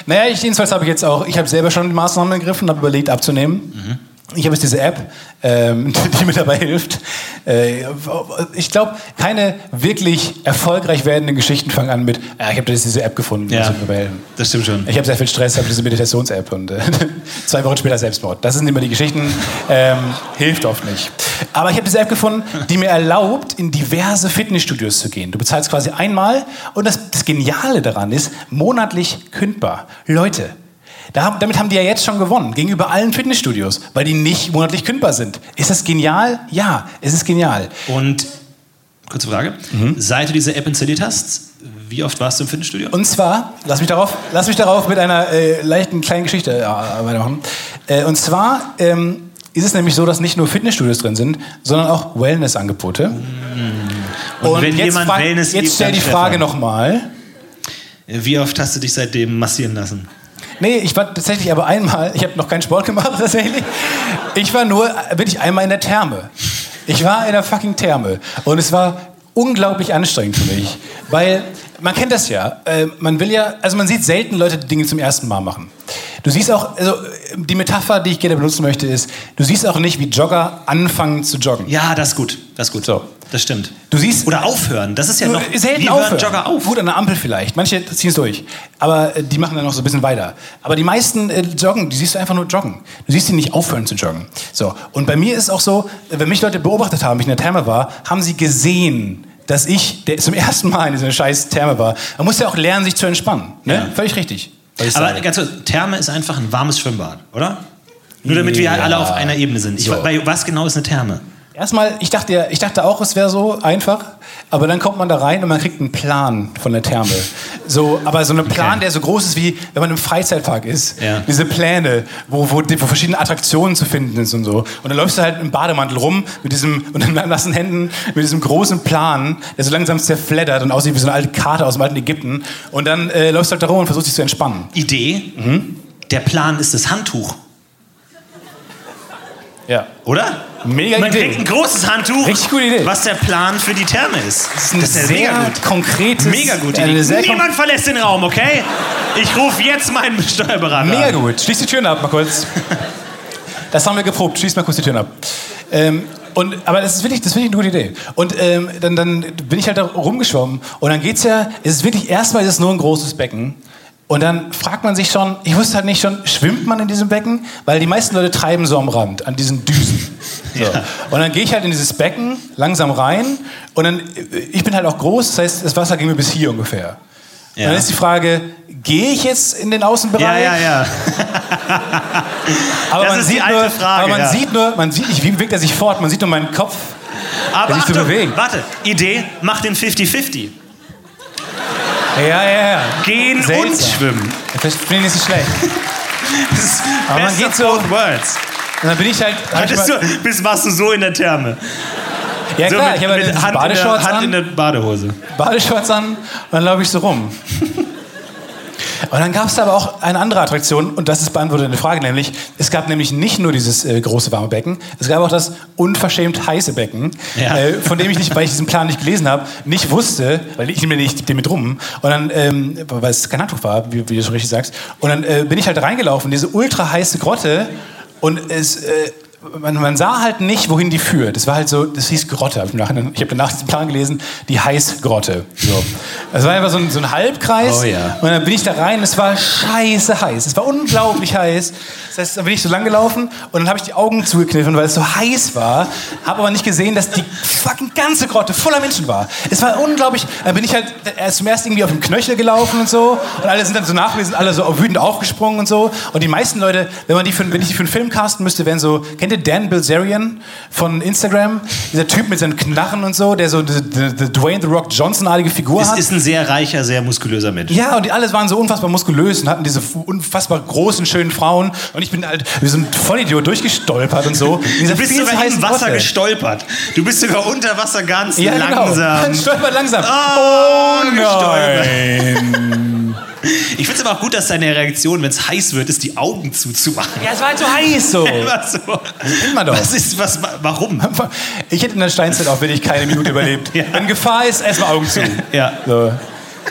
Naja, ich, jedenfalls habe ich jetzt auch, ich habe selber schon die Maßnahmen ergriffen, habe überlegt abzunehmen. Ich habe jetzt diese App, ähm, die mir dabei hilft. Äh, ich glaube, keine wirklich erfolgreich werdenden Geschichten fangen an mit, ja, ich habe jetzt diese App gefunden, Ja, das stimmt schon. Ich habe sehr viel Stress, habe diese Meditations-App und äh, zwei Wochen später Selbstmord. Das sind immer die Geschichten. Ähm, hilft oft nicht. Aber ich habe diese App gefunden, die mir erlaubt, in diverse Fitnessstudios zu gehen. Du bezahlst quasi einmal und das, das Geniale daran ist, monatlich kündbar. Leute, damit haben die ja jetzt schon gewonnen, gegenüber allen Fitnessstudios, weil die nicht monatlich kündbar sind. Ist das genial? Ja, es ist genial. Und, kurze Frage, seit du diese App installiert hast, wie oft warst du im Fitnessstudio? Und zwar, lass mich darauf, lass mich darauf mit einer äh, leichten kleinen Geschichte äh, weitermachen. Äh, und zwar ähm, ist es nämlich so, dass nicht nur Fitnessstudios drin sind, sondern auch Wellnessangebote. Und wenn jetzt, jemand Wellness jetzt stell die Frage nochmal. Wie oft hast du dich seitdem massieren lassen? Nee, ich war tatsächlich aber einmal, ich habe noch keinen Sport gemacht tatsächlich. Ich war nur äh, wirklich einmal in der Therme. Ich war in der fucking Therme und es war unglaublich anstrengend für mich, weil man kennt das ja. Äh, man will ja, also man sieht selten Leute, die Dinge zum ersten Mal machen. Du siehst auch, also die Metapher, die ich gerne benutzen möchte, ist, du siehst auch nicht, wie Jogger anfangen zu joggen. Ja, das ist gut. Das ist gut. So. Das stimmt. Du siehst- Oder aufhören. Das ist ja noch. selten wie aufhören. hören Jogger auf? Gut, an der Ampel vielleicht. Manche ziehen es durch. Aber äh, die machen dann noch so ein bisschen weiter. Aber die meisten äh, joggen, die siehst du einfach nur joggen. Du siehst sie nicht aufhören zu joggen. So. Und bei mir ist auch so, wenn mich Leute beobachtet haben, wie ich in der Therme war, haben sie gesehen, dass ich der zum ersten Mal in dieser scheiß Therme war. Man muss ja auch lernen, sich zu entspannen. Ne? Ja. Völlig richtig. Aber sage. ganz kurz, Therme ist einfach ein warmes Schwimmbad, oder? Nur damit wir Ja. alle auf einer Ebene sind. Ich, So. bei, was genau ist eine Therme? Erstmal, ich dachte, ich dachte auch, es wäre so einfach, aber dann kommt man da rein und man kriegt einen Plan von der Therme. So, aber so einen Plan, Okay. der so groß ist, wie wenn man im Freizeitpark ist. Ja. Diese Pläne, wo, wo, wo verschiedene Attraktionen zu finden sind und so. Und dann läufst du halt im Bademantel rum mit diesem, und in nassen Händen, mit diesem großen Plan, der so langsam zerfleddert und aussieht wie so eine alte Karte aus dem alten Ägypten. Und dann äh, läufst du halt da rum und versuchst dich zu entspannen. Idee. Mhm. Der Plan ist das Handtuch, Ja. oder? Mega Man Idee. kriegt ein großes Handtuch, Richtig gute Idee. was der Plan für die Therme ist. Das ein ist ja sehr mega gut. konkretes- Mega gut. eine sehr kon- Niemand verlässt den Raum, okay? Ich rufe jetzt meinen Steuerberater Mega an. gut. Schließ die Türen ab, mal kurz. Das haben wir geprobt. Schließ mal kurz die Türen ab. Ähm, und, aber das ist wirklich, das ist wirklich eine gute Idee. Und ähm, dann, dann bin ich halt da rumgeschwommen. Und dann geht's ja, es ist wirklich, erstmal ist es nur ein großes Becken. Und dann fragt man sich schon, ich wusste halt nicht schon, schwimmt man in diesem Becken? Weil die meisten Leute treiben so am Rand, an diesen Düsen. So. Und dann gehe ich halt in dieses Becken, langsam rein. Und dann, ich bin halt auch groß, das heißt, das Wasser ging mir bis hier ungefähr. Und Ja. dann ist die Frage, gehe ich jetzt in den Außenbereich? Ja, ja, ja. Aber Das man ist die sieht alte nur, Frage, aber man ja. sieht nur, man sieht nicht, wie bewegt er sich fort, man sieht nur meinen Kopf. Aber sich so Achtung, bewegen. warte. Idee, mach den 50-50. Ja, ja, ja. Gehen Seltsam. und schwimmen. Das finde ich nicht schlecht. Das ist Aber man geht so- worlds. Und dann bin ich halt. Hattest du, bis warst du so in der Therme. ja So klar, mit, ich habe halt Hand, Badeshorts in der, Hand in der Badehose. Badeshorts an und dann laufe ich so rum. Und dann gab es aber auch eine andere Attraktion und das ist beantwortet eine Frage, nämlich es gab nämlich nicht nur dieses äh, große warme Becken, es gab auch das unverschämt heiße Becken, Ja. äh, von dem ich nicht, weil ich diesen Plan nicht gelesen habe, nicht wusste, weil ich nehme nicht den mit rum und dann, ähm, weil es kein Handtuch war, wie, wie du schon richtig sagst, und dann äh, bin ich halt reingelaufen, in diese ultra heiße Grotte und es äh, man, man sah halt nicht, wohin die führt. Das war halt so, das hieß Grotte. Ich habe danach diesen Plan gelesen, die Heißgrotte. So. Das war einfach so ein, so ein Halbkreis. Oh ja. Und dann bin ich da rein, es war scheiße heiß. Es war unglaublich heiß. Das heißt, dann bin ich so lang gelaufen und dann habe ich die Augen zugekniffen, weil es so heiß war. Habe aber nicht gesehen, dass die fucking ganze Grotte voller Menschen war. Es war unglaublich. Dann bin ich halt erst zum ersten irgendwie auf dem Knöchel gelaufen und so. Und alle sind dann so nach mir, sind alle so wütend aufgesprungen und so. Und die meisten Leute, wenn, man die für, wenn ich die für einen Film casten müsste, wären so, kennt ihr Dan Bilzerian von Instagram? Dieser Typ mit seinen Knarren und so, der so die Dwayne The Rock Johnson-artige Figur Es hat. ist ein sehr reicher, sehr muskulöser Mensch. Ja, und die alle waren so unfassbar muskulös und hatten diese unfassbar großen, schönen Frauen. Und ich bin halt wie so ein Vollidiot durchgestolpert und so. Du bist sogar im Wasser Grotte. gestolpert. Du bist sogar unter Wasser ganz Ja, genau. langsam. Man stolpert langsam. Oh, nein. Ich finde es aber auch gut, dass deine Reaktion, wenn es heiß wird, ist, die Augen zuzumachen. Ja, es war halt so heiß so. Immer so. kennt man doch. Was ist, was, warum? Ich hätte in der Steinzeit auch wirklich keine Minute überlebt. Ja. Wenn Gefahr ist, erstmal Augen zu. Ja. So.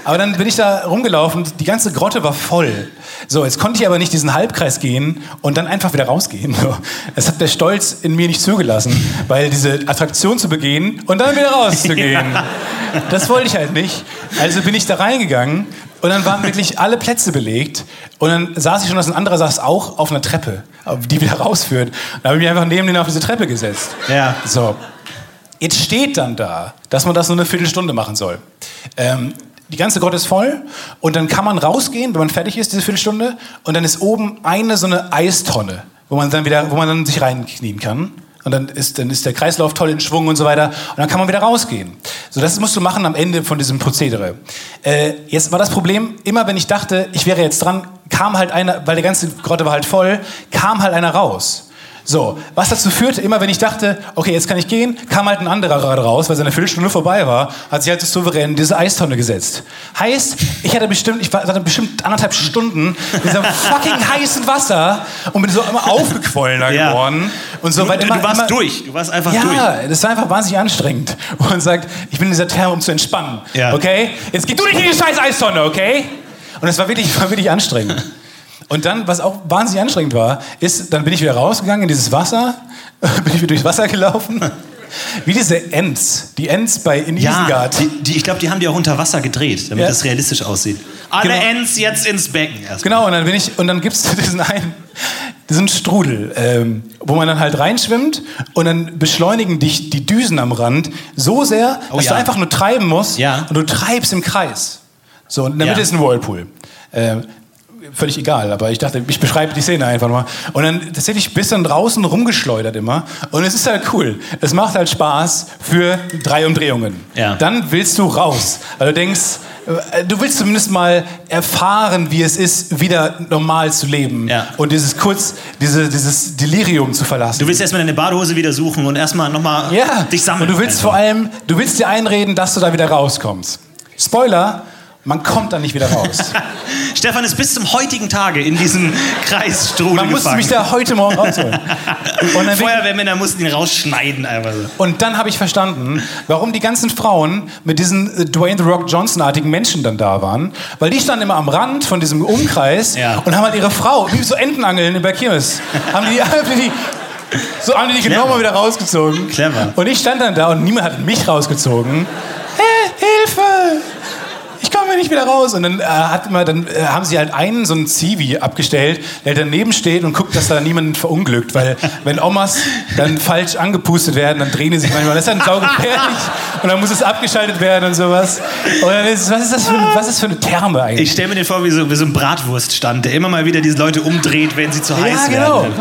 Aber dann bin ich da rumgelaufen, die ganze Grotte war voll. So, jetzt konnte ich aber nicht diesen Halbkreis gehen und dann einfach wieder rausgehen. So. Das hat der Stolz in mir nicht zugelassen, weil diese Attraktion zu begehen und dann wieder rauszugehen, das wollte ich halt nicht. Also bin ich da reingegangen und dann waren wirklich alle Plätze belegt und dann saß ich schon, dass ein anderer saß auch auf einer Treppe, die wieder rausführt. Da habe ich mich einfach neben den auf diese Treppe gesetzt. Ja. So, Jetzt steht dann da, dass man das nur eine Viertelstunde machen soll. Ähm, die ganze Grotte ist voll und dann kann man rausgehen, wenn man fertig ist, diese Viertelstunde, und dann ist oben eine so eine Eistonne, wo man dann wieder, wo man dann sich reinknien kann. Und dann ist, dann ist der Kreislauf toll in Schwung und so weiter. Und dann kann man wieder rausgehen. So, das musst du machen am Ende von diesem Prozedere. Äh, jetzt war das Problem, immer wenn ich dachte, ich wäre jetzt dran, kam halt einer, weil die ganze Grotte war halt voll, kam halt einer raus. So, was dazu führte, immer wenn ich dachte, okay, jetzt kann ich gehen, kam halt ein anderer gerade raus, weil seine Viertelstunde vorbei war, hat sich halt so souverän in diese Eistonne gesetzt. Heißt, ich hatte bestimmt, ich war hatte bestimmt anderthalb Stunden in diesem fucking heißen Wasser und bin so immer aufgequollener Ja. geworden. Und so, Du, weil du, immer, du warst immer, durch. Du warst einfach durch. ja, das war einfach wahnsinnig anstrengend. Und sagt, ich bin in dieser Therme, um zu entspannen. Ja. Okay? Jetzt geh du nicht in die scheiß Eistonne, okay? Und es war wirklich, war wirklich anstrengend. Und dann, was auch wahnsinnig anstrengend war, ist, dann bin ich wieder rausgegangen in dieses Wasser, bin ich wieder durchs Wasser gelaufen. Wie diese Ents, die Ents bei in Ja, Isengard. die, die, ich glaube, die haben die auch unter Wasser gedreht, damit Ja. das realistisch aussieht. Alle Genau. Ents jetzt ins Becken. erstmal. Genau, und dann bin ich, und dann gibt's diesen einen, diesen Strudel, ähm, wo man dann halt reinschwimmt und dann beschleunigen dich die Düsen am Rand so sehr, Oh dass ja. du einfach nur treiben musst Ja. und du treibst im Kreis. So, und in der. Mitte ist ein Whirlpool. Ähm, völlig egal, aber ich dachte, ich beschreibe die Szene einfach mal. Und dann tatsächlich bist du dann draußen rumgeschleudert immer. Und es ist halt cool. Es macht halt Spaß für drei Umdrehungen. Ja. Dann willst du raus. Weil du denkst, äh, du willst zumindest mal erfahren, wie es ist, wieder normal zu leben. Ja. Und dieses kurz, diese, dieses Delirium zu verlassen. Du willst erstmal deine Badehose wieder suchen und erstmal nochmal ja. dich sammeln. Und du willst einfach. vor allem, du willst dir einreden, dass du da wieder rauskommst. Spoiler, man kommt da nicht wieder raus. Stefan ist bis zum heutigen Tage in diesem Kreisstrudel Man musste gefangen. mich da heute Morgen rausholen. Und dann, Feuerwehrmänner mussten ihn rausschneiden einfach so. und dann habe ich verstanden, warum die ganzen Frauen mit diesen äh, Dwayne The Rock Johnson-artigen Menschen dann da waren. Weil die standen immer am Rand von diesem Umkreis Ja. und haben halt ihre Frau, wie so Entenangeln bei Kirmes, haben die, haben die so haben die Clever. genau mal wieder rausgezogen. Clever. Und ich stand dann da und niemand hat mich rausgezogen. Hey, Hilfe! Ich komme hier nicht wieder raus. Und dann, äh, hat immer, dann äh, haben sie halt einen so einen Zivi abgestellt, der daneben steht und guckt, dass da niemand verunglückt. Weil wenn Omas dann falsch angepustet werden, dann drehen die sich manchmal. Das ist dann saugefährlich. Und dann muss es abgeschaltet werden und sowas. Und dann ist, was, ist das für, eine- was ist für eine Therme eigentlich? Ich stelle mir den vor wie so, wie so ein Bratwurststand, der immer mal wieder diese Leute umdreht, wenn sie zu heiß ja, genau. werden.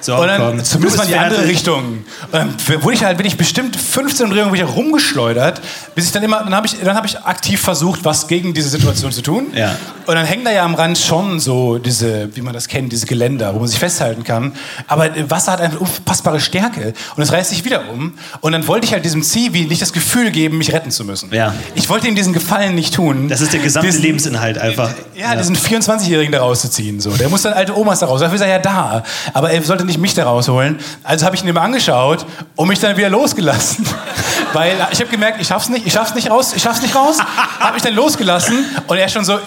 So, Und dann komm, zumindest mal in die andere. Richtung. Und dann wurde ich halt wirklich bestimmt 15 Umdrehungen wieder rumgeschleudert, bis ich dann immer, dann habe ich, dann habe ich aktiv versucht, was gegen diese Situation zu tun. Ja. Und dann hängen da ja am Rand schon so diese, wie man das kennt, diese Geländer, wo man sich festhalten kann. Aber äh, Wasser hat eine unfassbare Stärke und es reißt sich wieder um. Und dann wollte ich halt diesem Zivi nicht das Gefühl geben, mich retten zu müssen. Ja. Ich wollte ihm diesen Gefallen nicht tun. Das ist der gesamte Diesen- Lebensinhalt einfach. ja, diesen 24-Jährigen da rauszuziehen. So. Der muss dann alte Omas da raus. Dafür ist er ja da. Aber er sollte nicht mich da rausholen. Also habe ich ihn immer angeschaut und mich dann wieder losgelassen. Weil ich habe gemerkt, ich schaff's nicht, ich schaff's nicht raus, ich schaff's nicht raus. habe mich dann losgelassen und er schon so,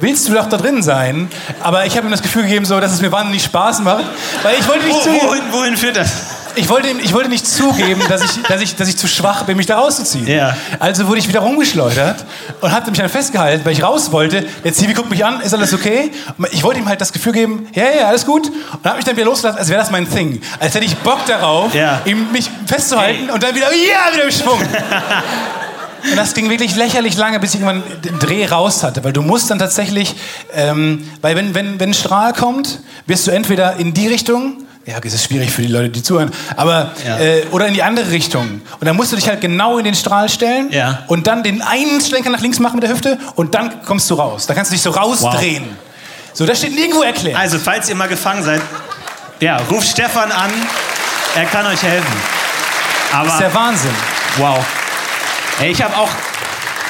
willst du doch da drin sein? Aber ich habe ihm das Gefühl gegeben, so, dass es mir wahnsinnig Spaß macht. Weil ich wollte nicht Wo, zugeben, wohin, wohin führt das? Ich wollte, ich wollte nicht zugeben, dass ich, dass, ich, dass ich zu schwach bin, mich da rauszuziehen. Ja. Also wurde ich wieder rumgeschleudert und hatte mich dann festgehalten, weil ich raus wollte. Der Zivi guckt mich an, ist alles okay? Und ich wollte ihm halt das Gefühl geben, ja, ja, alles gut. Und habe mich dann wieder losgelassen, als wäre das mein Thing. Als hätte ich Bock darauf, Ja. ihm, mich festzuhalten und dann wieder, ja, wieder im Schwung. Und das ging wirklich lächerlich lange, bis ich irgendwann den Dreh raus hatte. Weil du musst dann tatsächlich, ähm, weil wenn, wenn, wenn ein Strahl kommt, wirst du entweder in die Richtung, ja, es ist schwierig für die Leute, die zuhören, aber, Ja. äh, oder in die andere Richtung. Und dann musst du dich halt genau in den Strahl stellen Ja. und dann den einen Schlenker nach links machen mit der Hüfte und dann kommst du raus. Da kannst du dich so rausdrehen. So, das steht nirgendwo erklärt. Also, falls ihr mal gefangen seid, ja, ruft Stefan an. Er kann euch helfen. das ist Aber, der Wahnsinn. wow. Ey, ich habe auch.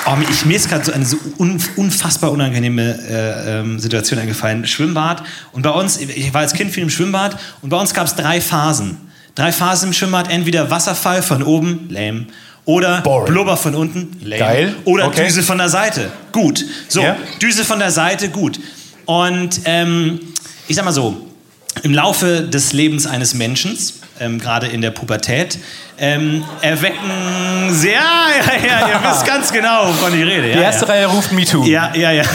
Oh, mir- ich, mir ist gerade so eine so un, unfassbar unangenehme äh, ähm, Situation eingefallen. Schwimmbad. Und bei uns, ich war als Kind viel im Schwimmbad und bei uns gab es drei Phasen. Drei Phasen im Schwimmbad. Entweder Wasserfall von oben, lame. Oder Boring. Blubber von unten, lame. Geil. Oder Okay. Düse von der Seite, gut. So, Ja. Düse von der Seite, gut. Und ähm, ich sag mal so, im Laufe des Lebens eines Menschen, ähm, gerade in der Pubertät, ähm, erwecken sehr, ja, ja, ihr wisst ganz genau, wovon ich rede. Ja, Die erste ja. Reihe ruft Me Too. Ja, ja, ja.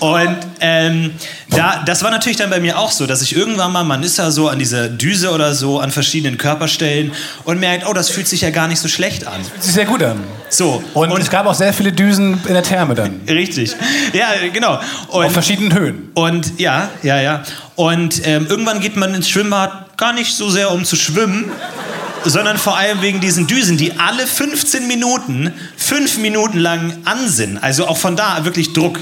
Und ähm, da, das war natürlich dann bei mir auch so, dass ich irgendwann mal, man ist ja so an dieser Düse oder so, an verschiedenen Körperstellen und merkt, oh, das fühlt sich ja gar nicht so schlecht an. Sieht sehr gut an. So, Und, es gab auch sehr viele Düsen in der Therme dann. richtig. Ja, genau. Auf Und, verschiedenen Höhen. und ja, ja, ja. Und ähm, irgendwann geht man ins Schwimmbad gar nicht so sehr um zu schwimmen, sondern vor allem wegen diesen Düsen, die alle 15 Minuten, fünf Minuten lang an sind. Also auch von da wirklich Druck.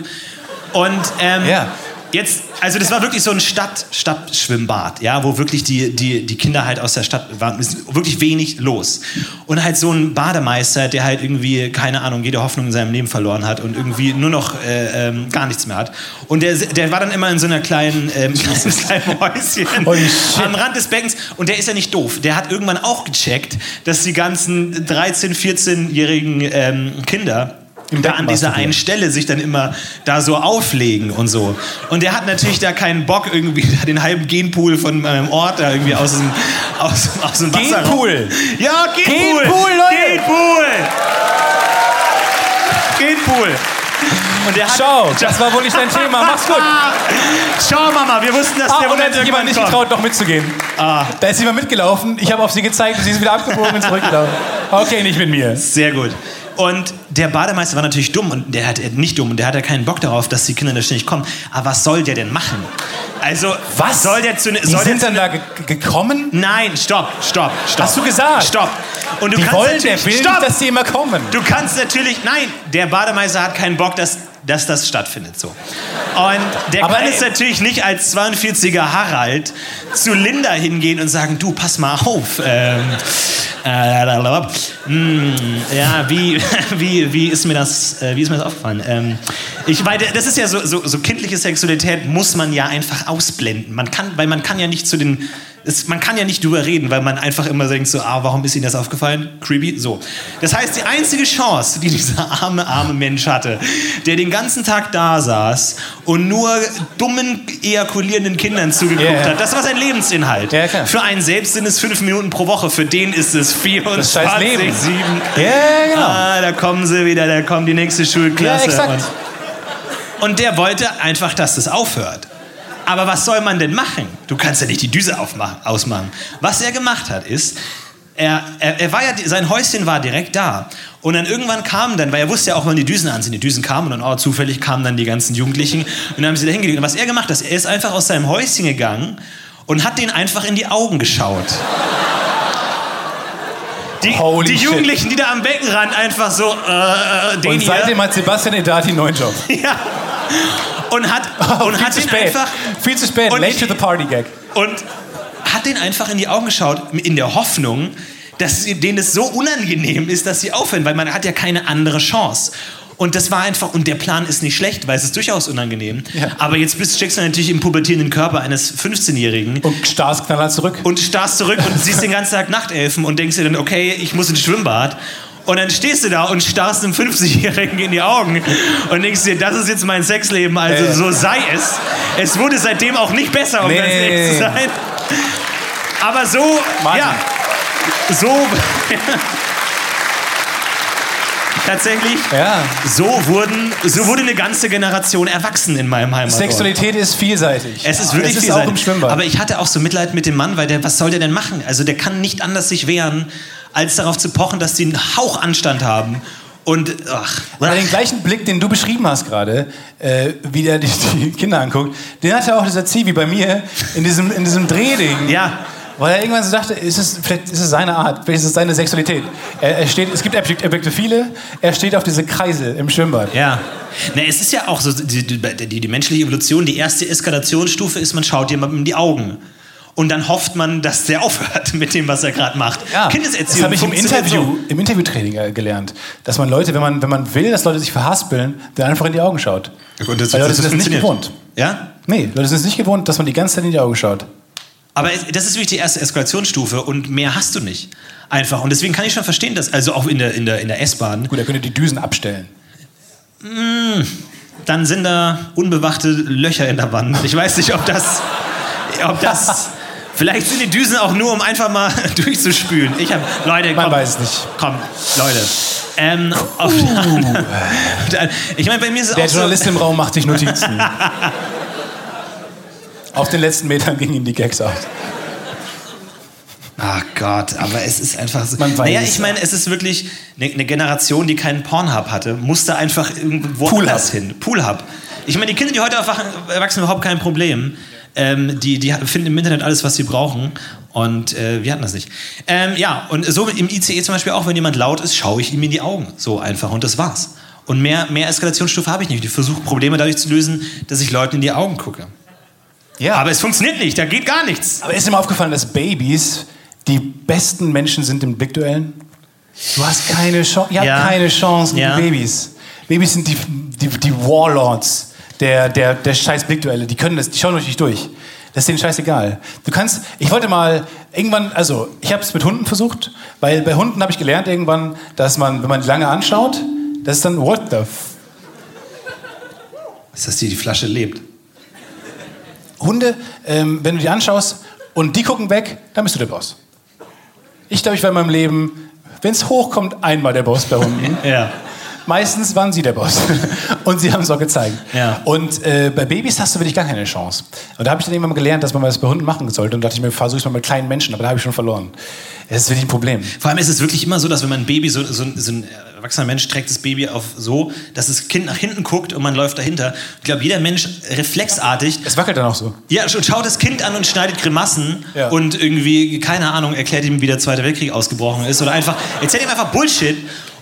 Und ähm, Ja. Jetzt, also das war wirklich so ein Stadt, Stadtschwimmbad, ja, wo wirklich die, die, die Kinder halt aus der Stadt waren, ist wirklich wenig los. Und halt so ein Bademeister, der halt irgendwie, keine Ahnung, jede Hoffnung in seinem Leben verloren hat und irgendwie nur noch äh, ähm, gar nichts mehr hat. Und der, der war dann immer in so einer kleinen, ähm, kleinen Häuschen shit. am Rand des Beckens. Und der ist ja nicht doof. Der hat irgendwann auch gecheckt, dass die ganzen 13-, 14-jährigen ähm, Kinder da Becken an dieser einen Stelle sich dann immer da so auflegen und so. Und der hat natürlich da keinen Bock, irgendwie da den halben Genpool von meinem Ort da irgendwie aus dem, aus, aus dem Wasser Genpool? Ja, Genpool! Genpool, Leute! Genpool! Genpool! Und der hat, Schau, das war wohl nicht dein Thema. Mach's gut. Schau, Mama, wir wussten, dass Ah, der und Moment hat sich jemand nicht kommt. getraut, noch mitzugehen. Ah. Da ist jemand mitgelaufen. Ich habe auf sie gezeigt und sie ist wieder abgebogen und zurückgelaufen. Okay, nicht mit mir. Sehr gut. Und der Bademeister war natürlich dumm und der hat äh, nicht dumm und der hat ja keinen Bock darauf, dass die Kinder da ständig kommen. Aber was soll der denn machen? Also, Was? soll der zu ne- Die sind dann da ge gekommen? Nein, stopp, stopp, stopp. Hast du gesagt? Stopp. Und du Die kannst wollen, natürlich, der will stopp. dass die immer kommen. Du kannst natürlich, nein, der Bademeister hat keinen Bock, dass, dass das stattfindet so. Und der Aber kann jetzt natürlich nicht als 42er Harald zu Linda hingehen und sagen, du, pass mal auf. Ähm, äh. Hm, ja, wie, wie, wie, ist mir das, äh, wie ist mir das aufgefallen? Ähm, ich, weil das ist ja so, so, so kindliche Sexualität muss man ja einfach ausblenden. Man kann, weil man kann ja nicht zu den es, man kann ja nicht drüber reden, weil man einfach immer denkt so, ah, warum ist Ihnen das aufgefallen? Creepy. So. Das heißt, die einzige Chance, die dieser arme, arme Mensch hatte, der den ganzen Tag da saß und nur dummen, ejakulierenden Kindern zugeguckt ja. hat, das war sein Lebensinhalt. Ja, klar. Für einen selbst sind es fünf Minuten pro Woche, für den ist es 24, scheiß Leben. 7. Ja, genau. Ah, da kommen sie wieder, da kommt die nächste Schulklasse. Ja, exakt. Und, und der wollte einfach, dass das aufhört. Aber was soll man denn machen? Du kannst ja nicht die Düse ausmachen. Was er gemacht hat, ist, er, er, er war ja, sein Häuschen war direkt da. Und dann irgendwann kamen dann, weil er wusste ja auch, wann die Düsen anziehen. Die Düsen kamen und dann, oh, zufällig kamen dann die ganzen Jugendlichen und dann haben sie da hingelegt. Und was er gemacht hat, er ist einfach aus seinem Häuschen gegangen und hat denen einfach in die Augen geschaut. Die, die. Jugendlichen, die da am Beckenrand einfach so, äh, den Und hier. seitdem hat Sebastian Edati einen neuen Job. Ja. Und hat, und Viel hat den spät. einfach Viel zu spät. Und Late to the party gag. und hat den einfach in die Augen geschaut in der Hoffnung, dass denen es so unangenehm ist, dass sie aufhören, weil man hat ja keine andere Chance. Und das war einfach, und der Plan ist nicht schlecht, weil es ist durchaus unangenehm. Ja. Aber jetzt bist, steckst du natürlich im pubertierenden Körper eines 15-Jährigen Und starrst knallhart zurück. und starrst zurück und siehst den ganzen Tag Nachtelfen und denkst dir dann, okay, ich muss ins Schwimmbad. Und dann stehst du da und starrst einem 50-Jährigen in die Augen und denkst dir, das ist jetzt mein Sexleben, also Äh. so sei es. Es wurde seitdem auch nicht besser, um Nee, ganz ehrlich zu sein. Aber so, Martin. ja, so, tatsächlich, Ja. so wurden, so wurde eine ganze Generation erwachsen in meinem Heimatort. Sexualität ist vielseitig. Es ist wirklich es ist viel auch im Schwimmbad. Aber ich hatte auch so Mitleid mit dem Mann, weil der, was soll der denn machen? Also der kann nicht anders sich wehren, als darauf zu pochen, dass die einen Hauch Anstand haben. Und, ach, Weil den gleichen Blick, den du beschrieben hast gerade, äh, wie der die, die Kinder anguckt, den hatte auch dieser Zivi bei mir in diesem, in diesem Drehding. Ja. Weil er irgendwann so dachte, ist es, vielleicht ist es seine Art, vielleicht ist es seine Sexualität. Er, er steht, es gibt Objektophile, er steht auf diese Kreise im Schwimmbad. ja. Na, es ist ja auch so, die, die, die, die menschliche Evolution, die erste Eskalationsstufe ist, man schaut jemandem in die Augen. Und dann hofft man, dass der aufhört mit dem, was er gerade macht. Ja, Kindeserziehung das habe ich im Interview, im Interviewtraining äh, gelernt, dass man Leute, wenn man, wenn man will, dass Leute sich verhaspeln, dann einfach in die Augen schaut. So. Und das, Weil Leute das sind das nicht gewohnt. Ja? Nee, Leute sind es nicht gewohnt, dass man die ganze Zeit in die Augen schaut. Aber das ist wirklich die erste Eskalationsstufe und mehr hast du nicht. Einfach. Und deswegen kann ich schon verstehen, dass, also auch in der, in der, in der S-Bahn, Gut, er könnte die Düsen abstellen. dann sind da unbewachte Löcher in der Wand. Ich weiß nicht, ob das. Ob das vielleicht sind die Düsen auch nur, um einfach mal durchzuspülen. Ich hab, Leute, Man komm, weiß es nicht. komm, Leute. Ähm, auf, ich meine, bei mir ist es Der auch so, Journalist im Raum macht sich Notizen. Auf den letzten Metern gingen ihm die Gags aus. Ach Gott, aber es ist einfach so. Man weiß naja, ich meine, es ist wirklich eine, eine Generation, die keinen Pornhub hatte, musste einfach irgendwo Poolhub. anders hin. Poolhub. Ich meine, die Kinder, die heute erwachsen, überhaupt kein Problem. Ähm, die, die finden im Internet alles, was sie brauchen. Und äh, wir hatten das nicht. Ähm, ja, und so im ICE zum Beispiel auch, wenn jemand laut ist, schaue ich ihm in die Augen. So einfach. Und das war's. Und mehr, mehr Eskalationsstufe habe ich nicht. Ich versuche Probleme dadurch zu lösen, dass ich Leuten in die Augen gucke. Ja. Aber es funktioniert nicht, da geht gar nichts. Aber ist dir mal aufgefallen, dass Babys die besten Menschen sind in Blickduellen? Du hast keine Chance. Ihr habt Ja. keine Chance gegen Ja. Babys. Babys sind die, die, die Warlords der, der, der scheiß Blickduelle. Die können das, die schauen euch nicht durch. Das ist denen scheißegal. Du kannst, ich wollte mal irgendwann, also ich habe es mit Hunden versucht, weil bei Hunden habe ich gelernt irgendwann, dass man, wenn man die lange anschaut, das ist dann what the f Ist das die, die Flasche lebt? Hunde, ähm, wenn du die anschaust und die gucken weg, dann bist du der Boss. Ich glaube, ich war in meinem Leben, wenn es hochkommt, einmal der Boss bei Hunden. Ja. Meistens waren sie der Boss. Und sie haben es auch gezeigt. Ja. Und äh, bei Babys hast du wirklich gar keine Chance. Und da habe ich dann irgendwann mal gelernt, dass man das bei Hunden machen sollte. Und dachte ich mir, versuche ich mal mit kleinen Menschen, aber da habe ich schon verloren. Das ist wirklich ein Problem. Vor allem ist es wirklich immer so, dass wenn man ein Baby, so, so, so ein erwachsener Mensch trägt das Baby auf so, dass das Kind nach hinten guckt und man läuft dahinter. Ich glaube, jeder Mensch reflexartig Es wackelt dann auch so. Ja, und schaut das Kind an und schneidet Grimassen Ja. und irgendwie, keine Ahnung, erklärt ihm, wie der Zweite Weltkrieg ausgebrochen ist oder einfach, erzählt ihm einfach Bullshit.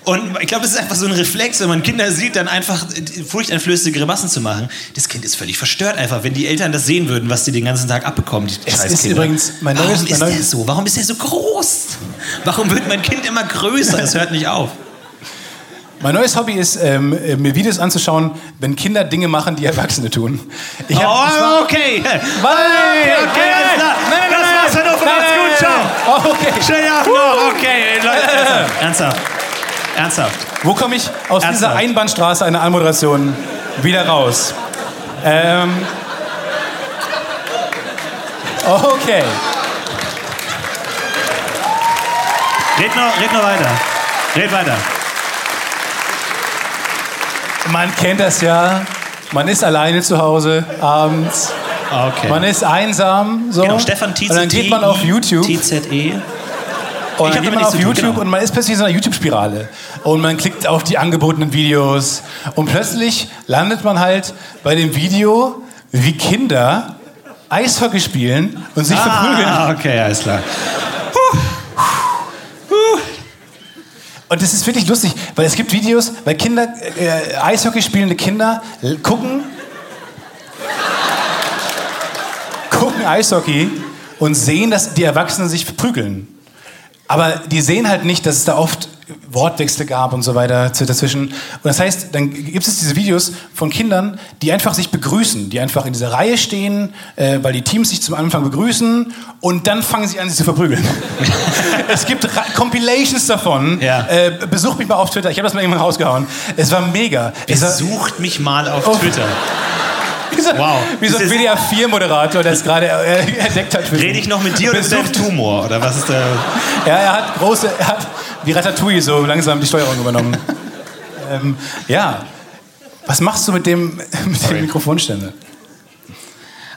Und ich glaube, das ist einfach so ein Reflex, wenn man Kinder sieht, dann einfach furchteinflößende Grimassen zu machen. Das Kind ist völlig verstört einfach, wenn die Eltern das sehen würden, was die den ganzen Tag abbekommen, die Es scheiß ist übrigens mein Warum neues- mein ist der neues- so? Warum ist er so groß? Warum wird mein Kind immer größer? Das hört nicht auf. Mein neues Hobby ist, ähm, äh, mir Videos anzuschauen, wenn Kinder Dinge machen, die Erwachsene tun. Hab, war- oh, okay. Nein, okay, alles klar. Das war's, Hannover. Macht's gut, ciao. Oh, okay. Schönen Abend noch. Okay, Leute, ernsthaft. Ernsthaft. Ernsthaft. Wo komme ich aus dieser Ernsthaft? Einbahnstraße einer Anmoderation wieder raus? Ähm, okay. Red noch, red noch weiter. Red weiter. Man kennt das ja. Man ist alleine zu Hause abends. Okay. Man ist einsam. So. genau, Stefan TZE. Und dann geht man auf YouTube. TZE. Und Ich dann geht man auf tun, YouTube genau. und man ist plötzlich in so einer YouTube-Spirale. Und man klickt auf die angebotenen Videos. Und plötzlich landet man halt bei dem Video, wie Kinder Eishockey spielen und sich verprügeln. Ah, okay, alles klar. Und das ist wirklich lustig, weil es gibt Videos, weil Kinder, äh, Eishockey spielende Kinder gucken, gucken Eishockey und sehen, dass die Erwachsenen sich verprügeln. Aber die sehen halt nicht, dass es da oft Wortwechsel gab und so weiter dazwischen. Und das heißt, dann gibt es diese Videos von Kindern, die einfach sich begrüßen, die einfach in dieser Reihe stehen, äh, weil die Teams sich zum Anfang begrüßen und dann fangen sie an, sich zu verprügeln. es gibt Ra Compilations davon. Ja. Äh, besucht mich mal auf Twitter. Ich habe das mal irgendwann rausgehauen. Es war mega. Es war, mich mal auf Oh. Twitter. wie so, Wow. wie so ein Das WDR 4-Moderator, der es gerade äh, entdeckt hat. Rede ich noch mit dir oder ist Besucht Tumor? Oder was ist der? Ja, er hat große, er hat wie Ratatouille so langsam die Steuerung übernommen. ähm, ja. Was machst du mit dem, mit dem Mikrofonständer?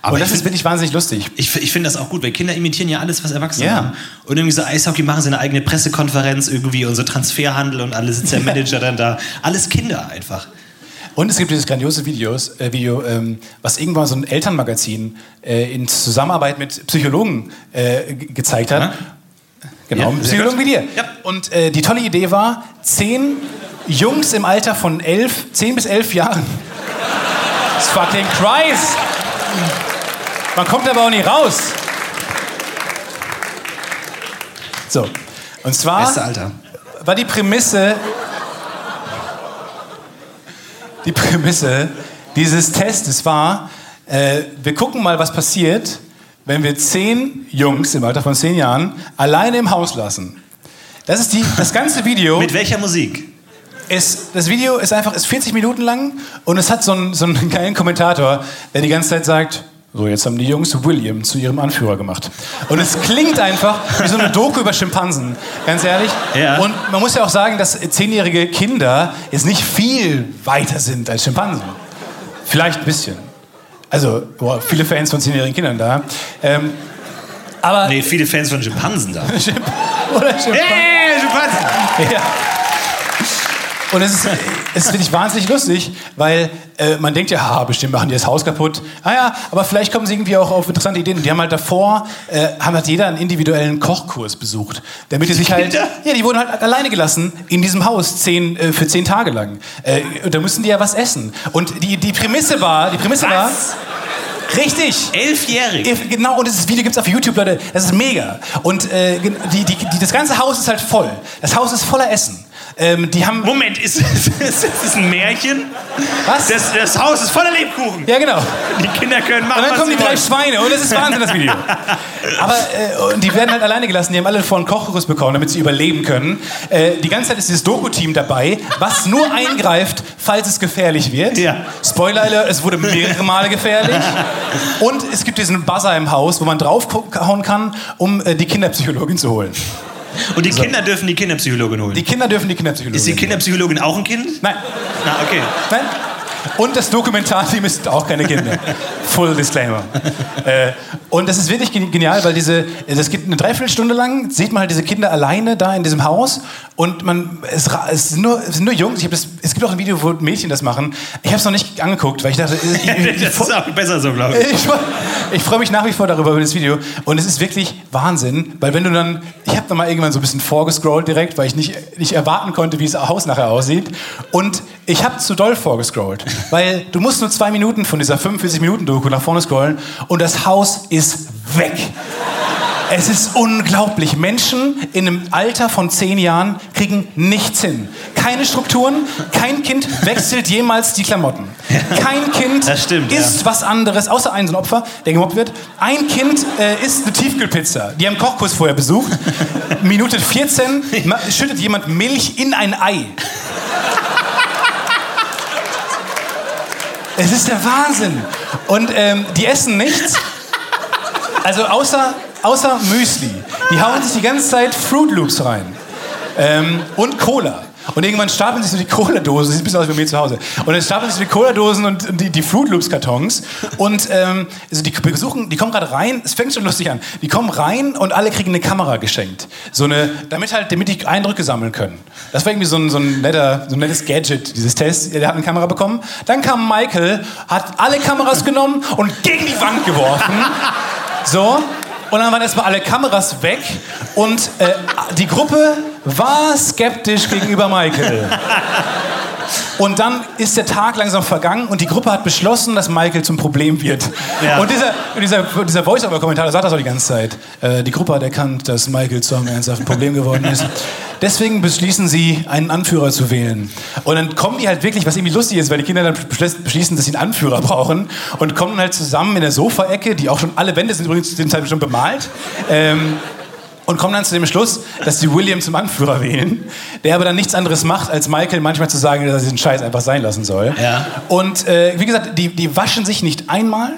Aber Und das ich ist wirklich wahnsinnig lustig. Ich, ich finde das auch gut, weil Kinder imitieren ja alles, was Erwachsene Ja. machen. Und irgendwie so Eishockey machen sie eine eigene Pressekonferenz irgendwie und so Transferhandel und alle sitzt der Manager dann da. Alles Kinder einfach. Und es gibt dieses grandiose Videos, äh, Video, ähm, was irgendwann so ein Elternmagazin äh, in Zusammenarbeit mit Psychologen äh, ge- gezeigt hat. Ja. Genau, Ja, Psychologen wie dir. Ja. Und äh, die tolle Idee war, zehn Jungs im Alter von elf, zehn bis elf Jahren. Das fucking Christ! Man kommt aber auch nicht raus. So, und zwar Beste war die Prämisse, die Prämisse dieses Testes war, äh, wir gucken mal, was passiert, wenn wir zehn Jungs im Alter von zehn Jahren alleine im Haus lassen. Das ist die, das ganze Video. Mit welcher Musik? ist, das Video ist einfach ist 40 Minuten lang und es hat so einen, so einen geilen Kommentator, der die ganze Zeit sagt, so jetzt haben die Jungs William zu ihrem Anführer gemacht. Und es klingt einfach wie so eine Doku über Schimpansen, ganz ehrlich. Ja. Und man muss ja auch sagen, dass zehnjährige Kinder jetzt nicht viel weiter sind als Schimpansen. Vielleicht ein bisschen. Also, boah, viele Fans von zehnjährigen Kindern da. Ähm, aber Nee, viele Fans von Schimpansen da. Oder Schimpansen. Hey, Schimpansen! Ja. Und es ist, es ist wirklich wahnsinnig lustig, weil äh, man denkt ja, haha, bestimmt machen die das Haus kaputt. Ah ja, aber vielleicht kommen sie irgendwie auch auf interessante Ideen. Die haben halt davor, äh, haben halt jeder einen individuellen Kochkurs besucht. Damit die sich halt, Kinder? ja, die wurden halt alleine gelassen in diesem Haus zehn, äh, für zehn Tage lang. Äh, und da mussten die ja was essen. Und die, die Prämisse war, die Prämisse war, richtig. Elfjährig. Genau, und dieses Video gibt es auf YouTube, Leute. Das ist mega. Und äh, die, die, die, das ganze Haus ist halt voll. Das Haus ist voller Essen. Ähm, die haben. Moment, ist, das ein Märchen? Was? Das, das Haus ist voller Lebkuchen. Ja, genau. Die Kinder können machen, Und dann kommen die drei. Schweine und das ist Wahnsinn, das Video. Aber äh, und die werden halt alleine gelassen. Die haben alle vor einen Kochkurs bekommen, damit sie überleben können. Äh, die ganze Zeit ist dieses Doku-Team dabei, was nur eingreift, falls es gefährlich wird. Ja. Spoiler Alert, es wurde mehrere Male gefährlich. Und es gibt diesen Buzzer im Haus, wo man draufhauen kann, um äh, die Kinderpsychologin zu holen. Und die Kinder dürfen die Kinderpsychologin holen. Die Kinder dürfen die Kinderpsychologin. ist die Kinderpsychologin auch ein Kind? Nein. Na, okay. Nein. Und das Dokumentarteam ist auch keine Kinder. Full Disclaimer. äh, und das ist wirklich gen- genial, weil diese, das geht eine Dreiviertelstunde lang, sieht man halt diese Kinder alleine da in diesem Haus und man, es, es, sind, nur, es sind nur Jungs. Ich das, es gibt auch ein Video, wo Mädchen das machen. Ich habe es noch nicht angeguckt, weil ich dachte, ich, ich, Das ist auch besser so, glaube ich. ich, ich freue mich nach wie vor darüber, über das Video. Und es ist wirklich Wahnsinn, weil wenn du dann, ich habe dann mal irgendwann so ein bisschen vorgescrollt direkt, weil ich nicht, nicht erwarten konnte, wie das Haus nachher aussieht. Und ich habe zu doll vorgescrollt, weil du musst nur zwei Minuten von dieser 45-Minuten-Doku nach vorne scrollen und das Haus ist weg. Es ist unglaublich. Menschen in einem Alter von zehn Jahren kriegen nichts hin. Keine Strukturen, kein Kind wechselt jemals die Klamotten. Kein Kind stimmt, isst was anderes, außer ein so ein Opfer, der gemobbt wird. Ein Kind äh, isst eine Tiefkühlpizza. Die haben Kochkurs vorher besucht. Minute 14 ma- schüttet jemand Milch in ein Ei. Es ist der Wahnsinn. Und ähm, die essen nichts. Also außer, außer Müsli. Die hauen sich die ganze Zeit Fruit Loops rein. Ähm, und Cola. Und irgendwann stapeln sich so die Cola-Dosen, sieht ein bisschen aus wie bei mir zu Hause. Und dann stapeln sich so die Cola-Dosen und die, die Fruit Loops-Kartons. Und ähm, also die besuchen, die kommen gerade rein, es fängt schon lustig an. Die kommen rein und alle kriegen eine Kamera geschenkt. So eine, damit halt, damit die Eindrücke sammeln können. Das war irgendwie so ein, so ein, netter, so ein nettes Gadget, dieses Test. Der hat eine Kamera bekommen. Dann kam Michael, hat alle Kameras genommen und gegen die Wand geworfen. So. Und dann waren erstmal alle Kameras weg und äh, die Gruppe war skeptisch gegenüber Michael. Und dann ist der Tag langsam vergangen und die Gruppe hat beschlossen, dass Michael zum Problem wird. Ja. Und dieser, dieser, dieser Voice-Over-Kommentar sagt das auch die ganze Zeit. Äh, die Gruppe hat erkannt, dass Michael zu einem ernsthaften Problem geworden ist. Deswegen beschließen sie, einen Anführer zu wählen. Und dann kommen die halt wirklich, was irgendwie lustig ist, weil die Kinder dann beschließen- beschließen, dass sie einen Anführer brauchen und kommen halt zusammen in der Sofaecke, die auch schon alle Wände sind übrigens zu dem Zeitpunkt schon bemalt. Ähm, und kommen dann zu dem Schluss, dass sie William zum Anführer wählen, der aber dann nichts anderes macht, als Michael manchmal zu sagen, dass er diesen Scheiß einfach sein lassen soll. Ja. Und äh, wie gesagt, die, die waschen sich nicht einmal.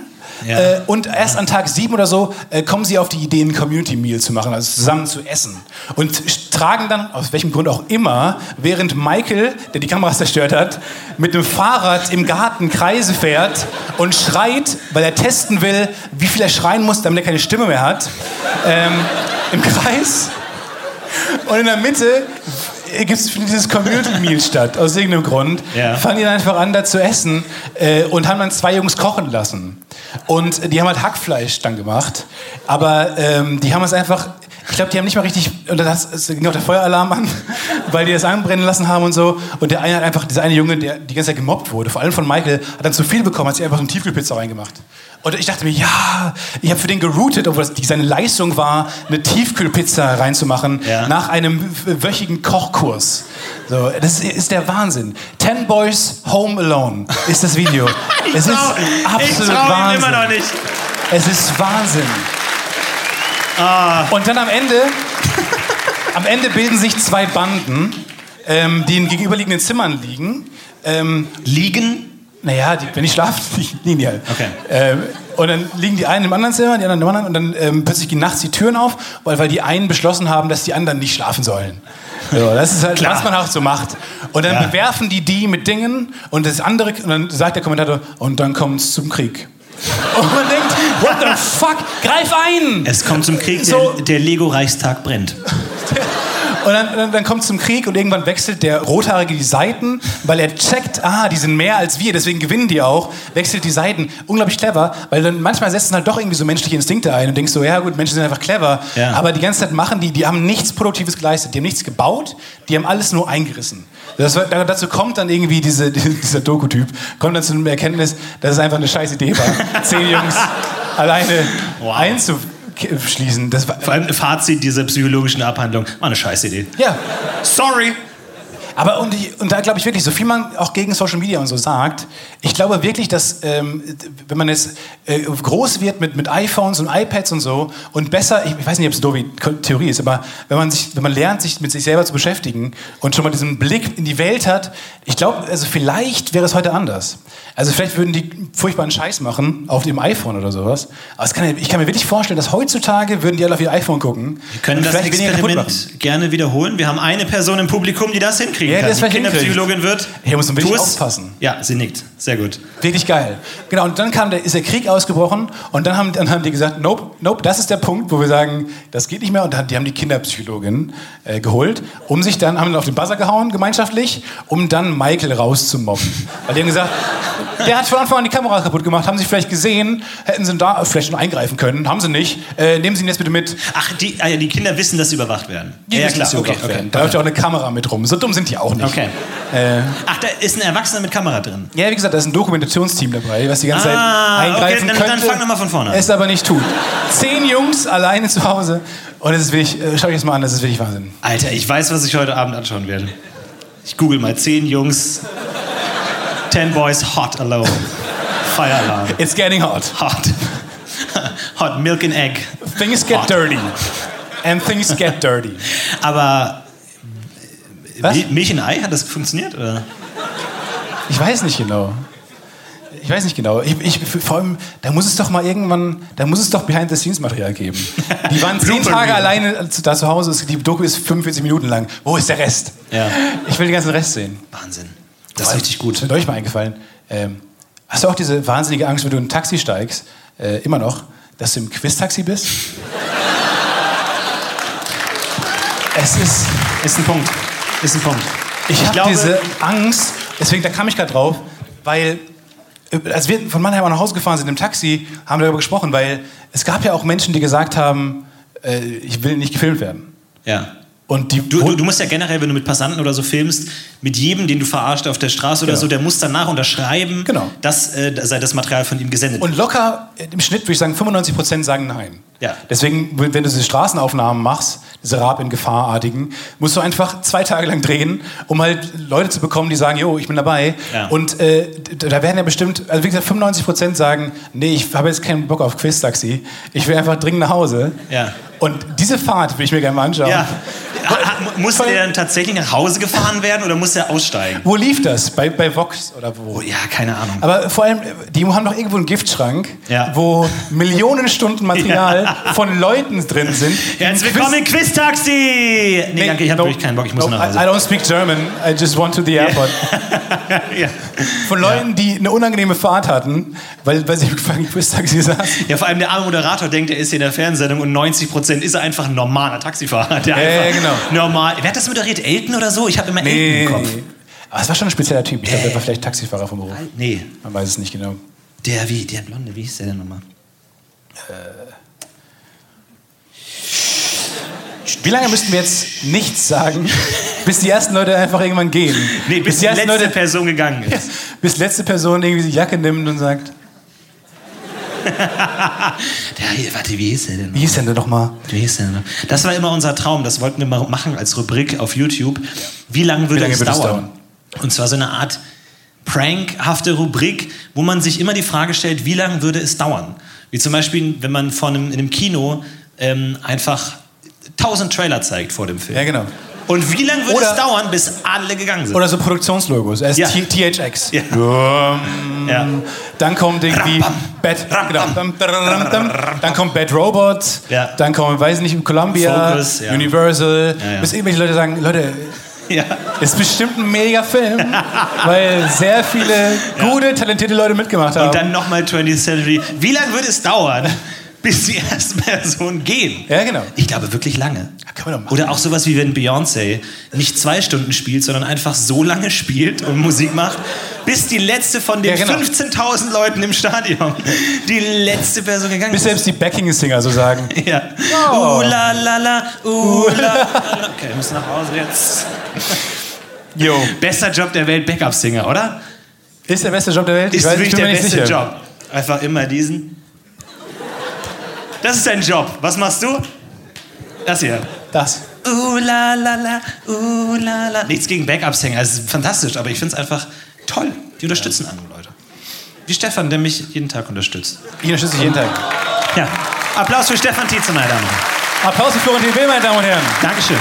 Ja. Äh, und erst an Tag sieben oder so äh, kommen sie auf die Idee, ein Community Meal zu machen, also zusammen zu essen. Und tragen dann, aus welchem Grund auch immer, während Michael, der die Kameras zerstört hat, mit dem Fahrrad im Garten Kreise fährt und schreit, weil er testen will, wie viel er schreien muss, damit er keine Stimme mehr hat, ähm, im Kreis. Und in der Mitte gibt es dieses Community Meal statt, aus irgendeinem Grund. Ja. Fangen die dann einfach an, da zu essen äh, und haben dann zwei Jungs kochen lassen. Und die haben halt Hackfleisch dann gemacht. Aber ähm, die haben es einfach, ich glaube, die haben nicht mal richtig, und das, es ging auch der Feueralarm an, weil die das anbrennen lassen haben und so. Und der eine hat einfach, dieser eine Junge, der die ganze Zeit gemobbt wurde, vor allem von Michael, hat dann zu viel bekommen, hat sich einfach so eine Tiefkühlpizza reingemacht. Und ich dachte mir, ja, ich habe für den geroutet, obwohl das seine Leistung war, eine Tiefkühlpizza reinzumachen Ja. nach einem wöchigen Kochkurs. So, das ist der Wahnsinn. Ten Boys Home Alone ist das Video. es ist trau- ich absolut trau ihm Wahnsinn. immer noch nicht. Es ist Wahnsinn. Ah. Und dann am Ende, am Ende bilden sich zwei Banden, ähm, die in gegenüberliegenden Zimmern liegen. Ähm, Liegen? naja, die, wenn die schlafen, liegen die halt. Okay. Ähm, und dann liegen die einen im anderen Zimmer, die anderen im anderen. Und dann ähm, plötzlich gehen nachts die Türen auf, weil, weil die einen beschlossen haben, dass die anderen nicht schlafen sollen. So, das ist halt, Klar. was man auch so macht. Und dann Ja. bewerfen die die mit Dingen und das andere, und dann sagt der Kommentator, und dann kommt es zum Krieg. Und man denkt, what the fuck, greif ein! Es kommt zum Krieg, So. der, der Lego-Reichstag brennt. Und dann, dann, kommt es zum Krieg und irgendwann wechselt der Rothaarige die Seiten, weil er checkt, ah, die sind mehr als wir, deswegen gewinnen die auch, wechselt die Seiten. Unglaublich clever, weil dann manchmal setzen halt doch irgendwie so menschliche Instinkte ein und denkst so, ja gut, Menschen sind einfach clever. Ja. Aber die ganze Zeit machen die, die haben nichts Produktives geleistet, die haben nichts gebaut, die haben alles nur eingerissen. Das, dazu kommt dann irgendwie diese, dieser Doku-Typ, kommt dann zu einer Erkenntnis, dass es einfach eine scheiß Idee war, zehn Jungs alleine einzuschließen. Das war, Vor allem Fazit dieser psychologischen Abhandlung. War eine Scheißidee. ja, Sorry. Aber und, ich, und da glaube ich wirklich, so viel man auch gegen Social Media und so sagt, ich glaube wirklich, dass ähm, wenn man jetzt äh, groß wird mit, mit iPhones und iPads und so und besser, ich, ich weiß nicht, ob es doofe Theorie ist, aber wenn man, sich, wenn man lernt, sich mit sich selber zu beschäftigen und schon mal diesen Blick in die Welt hat, ich glaube, also vielleicht wäre es heute anders. Also vielleicht würden die furchtbaren Scheiß machen auf dem iPhone oder sowas. Aber kann, ich kann mir wirklich vorstellen, dass heutzutage würden die alle auf ihr iPhone gucken. Wir können das. Experiment gerne wiederholen. Wir haben eine Person im Publikum, die das hinkriegen Ja, kann. das die Kinderpsychologin wird. Hier muss man wirklich aufpassen. Ja, sie nickt. Sehr gut. Wirklich geil. Genau, und dann kam der, ist der Krieg ausgebrochen und dann haben, dann haben die gesagt, nope, nope, das ist der Punkt, wo wir sagen, das geht nicht mehr. Und dann, die haben die Kinderpsychologin äh, geholt, um sich dann, haben dann auf den Buzzer gehauen, gemeinschaftlich, um dann Michael rauszumobben. Weil die haben gesagt, der hat von Anfang an die Kamera kaputt gemacht, haben sie vielleicht gesehen, hätten sie da vielleicht schon eingreifen können, haben sie nicht. Äh, nehmen Sie ihn jetzt bitte mit. Ach, die, ja, die Kinder wissen, dass sie überwacht werden. Die ja, wissen, klar. dass sie Okay, überwacht okay. werden. Da läuft ja auch eine Kamera mit rum. So dumm sind die auch nicht. Okay. Äh, Ach, da ist ein Erwachsener mit Kamera drin. Ja, wie gesagt, da ist ein Dokumentationsteam dabei, was die ganze Ah, Zeit eingreifen okay, dann- dann könnte. fang noch mal von vorne an. Es aber nicht tut. Zehn Jungs alleine zu Hause. Und es ist wirklich, äh, schau ich das mal an, das ist wirklich Wahnsinn. Alter, ich weiß, was ich heute Abend anschauen werde. Ich google mal 10 Jungs, 10 Boys hot alone. Fire Alarm. It's getting hot. Hot. hot Milk and Egg. Things get Hot. dirty. And things get dirty. Aber Was? Mi- Milch und Ei, hat das funktioniert? Oder? Ich weiß nicht genau. Ich weiß nicht genau. Ich, ich, vor allem, da muss es doch mal irgendwann, da muss es doch Behind-the-Scenes-Material geben. Die waren zehn Tage alleine da zu Hause. Die Doku ist 45 Minuten lang. Wo ist der Rest? Ja. Ich will den ganzen Rest sehen. Wahnsinn. Das ist richtig Ist gut. mir euch mal eingefallen. Ähm, hast du auch diese wahnsinnige Angst, wenn du in ein Taxi steigst, äh, immer noch, dass du im Quiz-Taxi bist? es ist. Ist ein Punkt. Ist ein Punkt. Ich habe glaube- diese Angst, deswegen, da kam ich gerade drauf, weil, äh, als wir von Mannheim nach Hause gefahren sind im Taxi, haben wir darüber gesprochen, weil es gab ja auch Menschen, die gesagt haben, äh, ich will nicht gefilmt werden. Ja. Und die Du, du, du musst ja generell, wenn du mit Passanten oder so filmst, mit jedem, den du verarscht auf der Straße oder Genau. so, der muss danach unterschreiben, Genau. dass äh, sei das Material von ihm gesendet. Und locker, äh, im Schnitt würde ich sagen, 95% sagen nein. Ja. Deswegen, wenn du diese Straßenaufnahmen machst, diese Rab in Gefahrartigen, musst du einfach zwei Tage lang drehen, um halt Leute zu bekommen, die sagen, jo, ich bin dabei. Ja. Und äh, da werden ja bestimmt, also wie gesagt, 95% sagen, nee, ich habe jetzt keinen Bock auf Quiz-Taxi, ich will einfach dringend nach Hause. Ja. Und diese Fahrt will ich mir gerne mal anschauen. ja. Ha- ha- Muss der dann tatsächlich nach Hause gefahren werden oder muss er aussteigen? Wo lief das? Bei, bei Vox oder wo? Oh, ja, keine Ahnung. Aber vor allem, die haben doch irgendwo einen Giftschrank, Ja. wo Millionen Stunden Material von Leuten drin sind. Herzlich Quiz- willkommen im Quiz-Taxi! Nee, danke, ich habe no, wirklich keinen Bock, ich muss no, nach I, I Hause. don't speak German, I just want to the airport. ja. Von Leuten, die eine unangenehme Fahrt hatten, weil, weil sie im Quiz-Taxi saßen. ja, vor allem der arme Moderator denkt, er ist hier in der Fernsehsendung und 90% ist er einfach ein normaler Taxifahrer. Der Ja, ja, genau. Normal. Wer hat das moderiert? Elton oder so? Ich habe immer Nee, Elton Kopf. aber es war schon ein spezieller Typ. Ich glaube, der war vielleicht Taxifahrer vom Beruf. Nee, Man weiß es nicht genau. der wie, der Blonde, wie hieß der denn nochmal? Wie lange müssten wir jetzt nichts sagen, bis die ersten Leute einfach irgendwann gehen? Nee, bis die ersten letzte Leute, Person gegangen ist. bis die letzte Person irgendwie die Jacke nimmt und sagt, Der warte, wie hieß der denn? wie hieß denn der noch mal? Wie hieß der denn? Das war immer unser Traum, das wollten wir mal machen als Rubrik auf YouTube. Wie lange würde, lange es, würde es dauern? dauern? Und zwar so eine Art prankhafte Rubrik, wo man sich immer die Frage stellt, wie lange würde es dauern? Wie zum Beispiel, wenn man vor einem, in einem Kino ähm, einfach tausend Trailer zeigt vor dem Film. Ja, genau. Und wie lange würde es dauern, bis alle gegangen sind? Oder so Produktionslogos. Erst Ja. T- THX. Ja. Ähm, Ja. Dann kommt irgendwie. Bad, genau, dann kommt Bad Robot, Ja. dann kommt, weiß nicht, Columbia, Focus, ja. Universal, Ja, ja. bis irgendwelche Leute sagen, Leute, ja. ist bestimmt ein mega Film, weil sehr viele gute, talentierte Leute mitgemacht haben. Und dann nochmal 20th Century. Wie lange würde es dauern, bis die ersten Personen gehen. Ja, genau. Ich glaube wirklich lange. Oder auch sowas wie wenn Beyoncé nicht zwei Stunden spielt, sondern einfach so lange spielt und Musik macht, bis die letzte von den Ja, genau. 15.000 Leuten im Stadion, die letzte Person gegangen Bis ist. selbst die Backing-Singer so sagen. Ja. Uh, la, la, la, uh, la, la. Okay, wir müssen nach Hause jetzt. Jo. Bester Job der Welt, Backup-Singer, oder? Ist der beste Job der Welt? Ist weiß, wirklich ich der beste sicher. Job. Einfach immer diesen. Das ist dein Job. Was machst du? Das hier. Das. Uh, la, la, la, uh, la, la. Nichts gegen Backup-Sänger, es ist fantastisch, aber ich finde es einfach toll. Die unterstützen andere Leute. Wie Stefan, der mich jeden Tag unterstützt. Ich unterstütze dich jeden Tag. Ja. Applaus für Stefan Tietze, meine Damen und Herren. Applaus für Florentin Will, meine Damen und Herren. Dankeschön.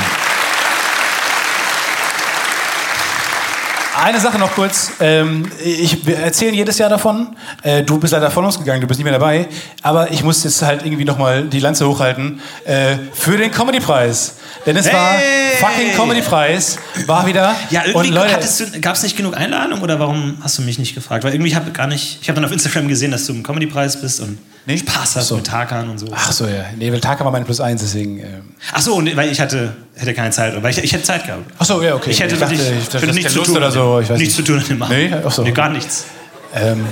Eine Sache noch kurz. Ähm, ich, wir erzählen jedes Jahr davon. Äh, du bist leider von uns gegangen, du bist nicht mehr dabei. Aber ich muss jetzt halt irgendwie nochmal die Lanze hochhalten äh, für den Comedy-Preis. Denn es war Hey! fucking Comedy-Preis. War wieder. Ja, irgendwie gab es nicht genug Einladung oder warum hast du mich nicht gefragt? Weil irgendwie habe gar nicht. Ich habe dann auf Instagram gesehen, dass du im Comedy-Preis bist und Nee? Spaß hast So. mit Tarkan und so. Ach so, ja. Nee, weil Taka war meine Plus eins, deswegen. Äh. Ach so, und weil ich hatte, hätte keine Zeit. Weil ich, ich hätte Zeit gehabt. Ach so, ja, okay. Ich hätte dachte, ich dachte, nichts zu tun. oder so. Ich weiß nichts nicht. zu tun an dem Abend. Nee, ach so. Nee, gar nichts. Ähm,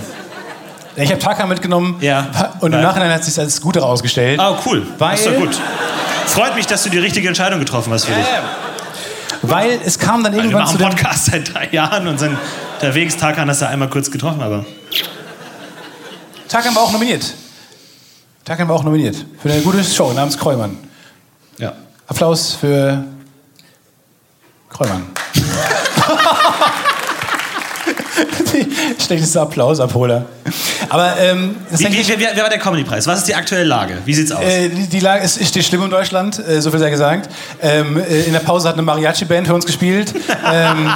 ich habe Taka mitgenommen. Ja. Und im Nachhinein hat sich als gut herausgestellt. Oh, cool. Weil- das ist doch gut. Freut mich, dass du die richtige Entscheidung getroffen hast für dich. Weil es kam dann Wir irgendwann machen zu dem. Podcast seit drei Jahren und sind unterwegs. Tarkan hast du einmal kurz getroffen, aber Tarkan war auch nominiert. Tarkan war auch nominiert für eine gute Show namens Kräumann. ja. Applaus für Kräumann. Die Schlechteste Applausabholer. Aber ähm, Wie, wie, wie, wer war der Comedy-Preis? Was ist die aktuelle Lage? Wie sieht's aus? äh, die, die Lage ist, steht schlimm in Deutschland, äh, so viel sei gesagt. Ähm, äh, in der Pause hat eine Mariachi-Band für uns gespielt, ähm,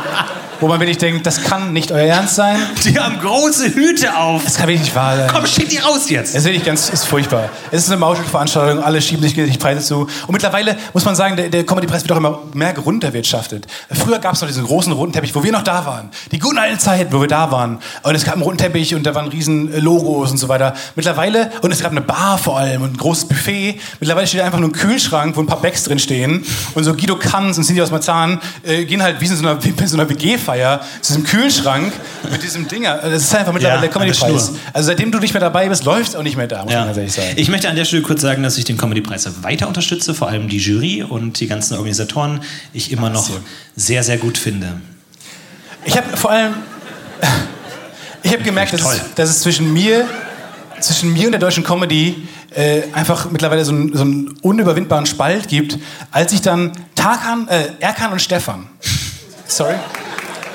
wo man wirklich denkt, das kann nicht euer Ernst sein. die haben große Hüte auf. Das kann wirklich nicht wahr sein. Komm, schick die raus jetzt. Es ist wirklich ganz ist furchtbar. Es ist eine Mauschelveranstaltung, alle schieben sich gegenseitig Preise zu. Und mittlerweile muss man sagen, der, der Comedy-Preis wird auch immer mehr runterwirtschaftet. Früher gab es noch diesen großen roten Teppich, wo wir noch da waren. Die guten alten Zeiten, wo wir da waren. Und es gab einen roten Teppich und da waren riesen äh, Logos und so weiter. Mittlerweile, und es gab eine Bar vor allem und ein großes Buffet. Mittlerweile steht einfach nur ein Kühlschrank, wo ein paar Bags drin stehen. Und so Guido Kanz und Cindy aus Marzahn äh, gehen halt wie in so einer, in so einer WG-Feier zu diesem Kühlschrank mit diesem Dinger. Das ist einfach mittlerweile Ja, der Comedy-Preis. Also seitdem du nicht mehr dabei bist, läuft es auch nicht mehr da, muss Ja. man ehrlich sagen. Ich möchte an der Stelle kurz sagen, dass ich den Comedy-Preis weiter unterstütze, vor allem die Jury und die ganzen Organisatoren. Ich immer noch sehr, sehr gut finde. Ich habe vor allem, ich habe gemerkt, dass es, dass es zwischen mir, zwischen mir und der deutschen Comedy äh, einfach mittlerweile so, einen- so einen unüberwindbaren Spalt gibt, als ich dann Tarkan, äh, Erkan und Stefan, sorry,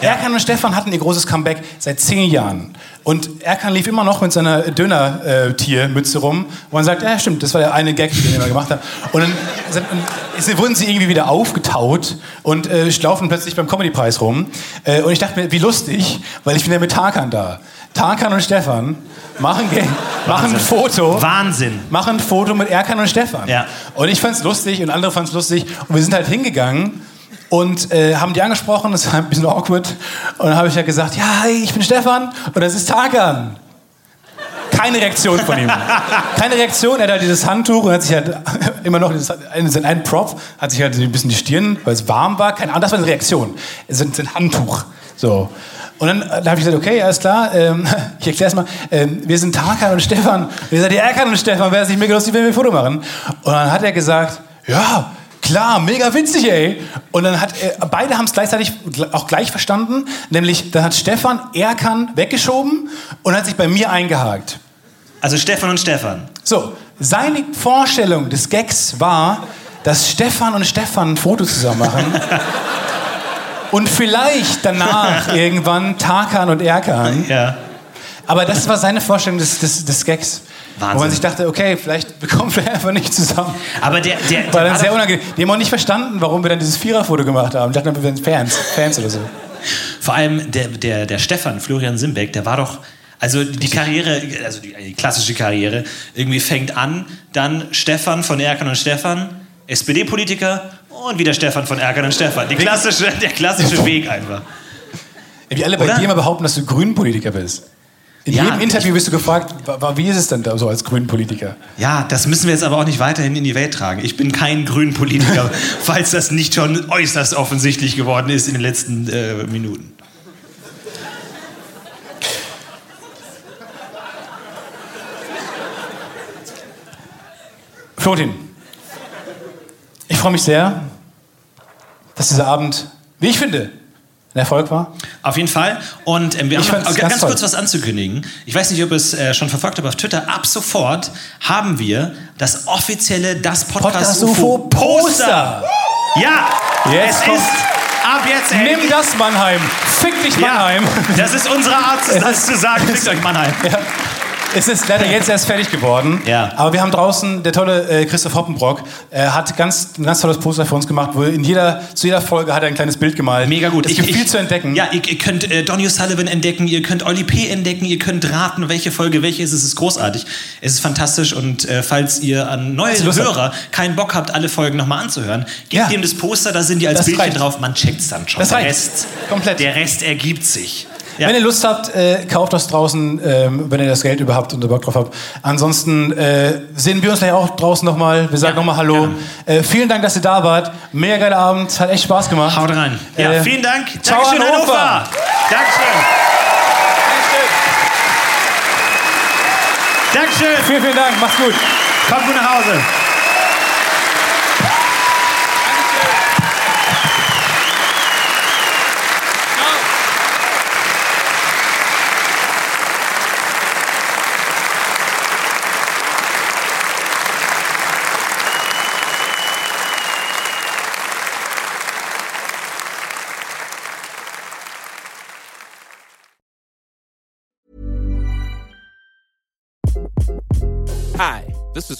Erkan und Stefan hatten ihr großes Comeback seit zehn Jahren. Und Erkan lief immer noch mit seiner Döner-Tier-Mütze rum, wo man sagt, ja stimmt, das war der eine Gag, den er immer gemacht hat. Und dann und es wurden sie irgendwie wieder aufgetaut und äh, laufen plötzlich beim Comedy-Preis rum. Äh, und ich dachte mir, wie lustig, weil ich bin ja mit Tarkan da. Tarkan und Stefan machen, machen ein Foto. Wahnsinn. Machen ein Foto mit Erkan und Stefan. Ja. Und ich fand's lustig und andere fanden es lustig. Und wir sind halt hingegangen und äh, haben die angesprochen. Das war ein bisschen awkward. Und dann habe ich ja gesagt, ja, hi, ich bin Stefan und das ist Tarkan. Keine Reaktion von ihm. Keine Reaktion. Er hat halt dieses Handtuch und hat sich halt immer noch dieses, ein, sein ein Prop, hat sich halt ein bisschen die Stirn, weil es warm war. Keine Ahnung, das war eine Reaktion. Es ist ein Handtuch. So. Und dann, äh, da habe ich gesagt, okay, alles klar, ähm, ich erkläre es mal. Ähm, wir sind Tarkan und Stefan. Wir sind die Erkan und Stefan. Wäre es nicht mega lustig, wenn wir ein Foto machen? Und dann hat er gesagt, ja, klar, mega witzig, ey. Und dann hat er, beide haben es gleichzeitig gl- auch gleich verstanden. Nämlich, dann hat Stefan Erkan weggeschoben und hat sich bei mir eingehakt. Also Stefan und Stefan. So, seine Vorstellung des Gags war, dass Stefan und Stefan ein Foto zusammen machen. und vielleicht danach irgendwann Tarkan und Erkan. Ja. Aber das war seine Vorstellung des, des, des Gags. Wo Wahnsinn. man sich dachte, okay, vielleicht bekommen wir einfach nicht zusammen. Aber der, der, der War dann sehr unangenehm. Die haben auch nicht verstanden, warum wir dann dieses Viererfoto gemacht haben. Die dachten, wir wären Fans, Fans oder so. Vor allem der, der, der Stefan, Florian Simbeck, der war doch. Also die Karriere, also die, klassische Karriere, irgendwie fängt an, dann Stefan von Erkan und Stefan, SPD-Politiker und wieder Stefan von Erkan und Stefan. Die klassische, der klassische Weg einfach. Wie alle bei Oder? dir immer behaupten, dass du Grünpolitiker bist. In Ja, jedem Interview wirst du gefragt, wie ist es denn da so als Grünen-Politiker? Ja, das müssen wir jetzt aber auch nicht weiterhin in die Welt tragen. Ich bin kein Grünen-Politiker, falls das nicht schon äußerst offensichtlich geworden ist in den letzten äh, Minuten. Florentin, ich freue mich sehr, dass dieser Abend, wie ich finde, ein Erfolg war. Auf jeden Fall. Und ähm, wir Ich haben noch ganz toll. kurz was anzukündigen. Ich weiß nicht, ob es äh, schon verfolgt habt auf Twitter. Ab sofort haben wir das offizielle Das Podcast, Podcast UFO Poster. Ja, Jetzt es kommt- ist ab jetzt Nimm endlich- das, Mannheim! Fick dich, Ja, Mannheim! das ist unsere Art, das zu sagen. Fickt euch Mannheim. Ja. Es ist leider jetzt erst fertig geworden. Ja. Aber wir haben draußen, der tolle äh, Christoph Hoppenbrock äh, hat ganz, ein ganz tolles Poster für uns gemacht, wo in jeder, zu jeder Folge hat er ein kleines Bild gemalt. Mega gut. Es gibt viel zu entdecken. Ja, ihr, ihr könnt äh, Donny O'Sullivan entdecken, ihr könnt Oli P. entdecken, ihr könnt raten, welche Folge welche ist. Es ist großartig. Es ist fantastisch und äh, falls ihr an neue Lust habt. Hörer keinen Bock habt, alle Folgen nochmal anzuhören, gebt Ja. ihm das Poster, da sind die als Das Bildchen reicht. drauf, man checkt's dann schon. Das der reicht. Rest, Komplett. Der Rest ergibt sich. Ja. Wenn ihr Lust habt, äh, kauft das draußen, ähm, wenn ihr das Geld überhaupt und Bock drauf habt. Ansonsten äh, sehen wir uns gleich auch draußen nochmal. Wir sagen Ja, nochmal Hallo. Äh, vielen Dank, dass ihr da wart. Mega geiler Abend. Hat echt Spaß gemacht. Haut rein. Ja, Äh, vielen Dank. ciao, Dankeschön, Hannover. Hannover. Dankeschön. Dankeschön. Vielen, vielen Dank. Macht's gut. Kommt gut nach Hause.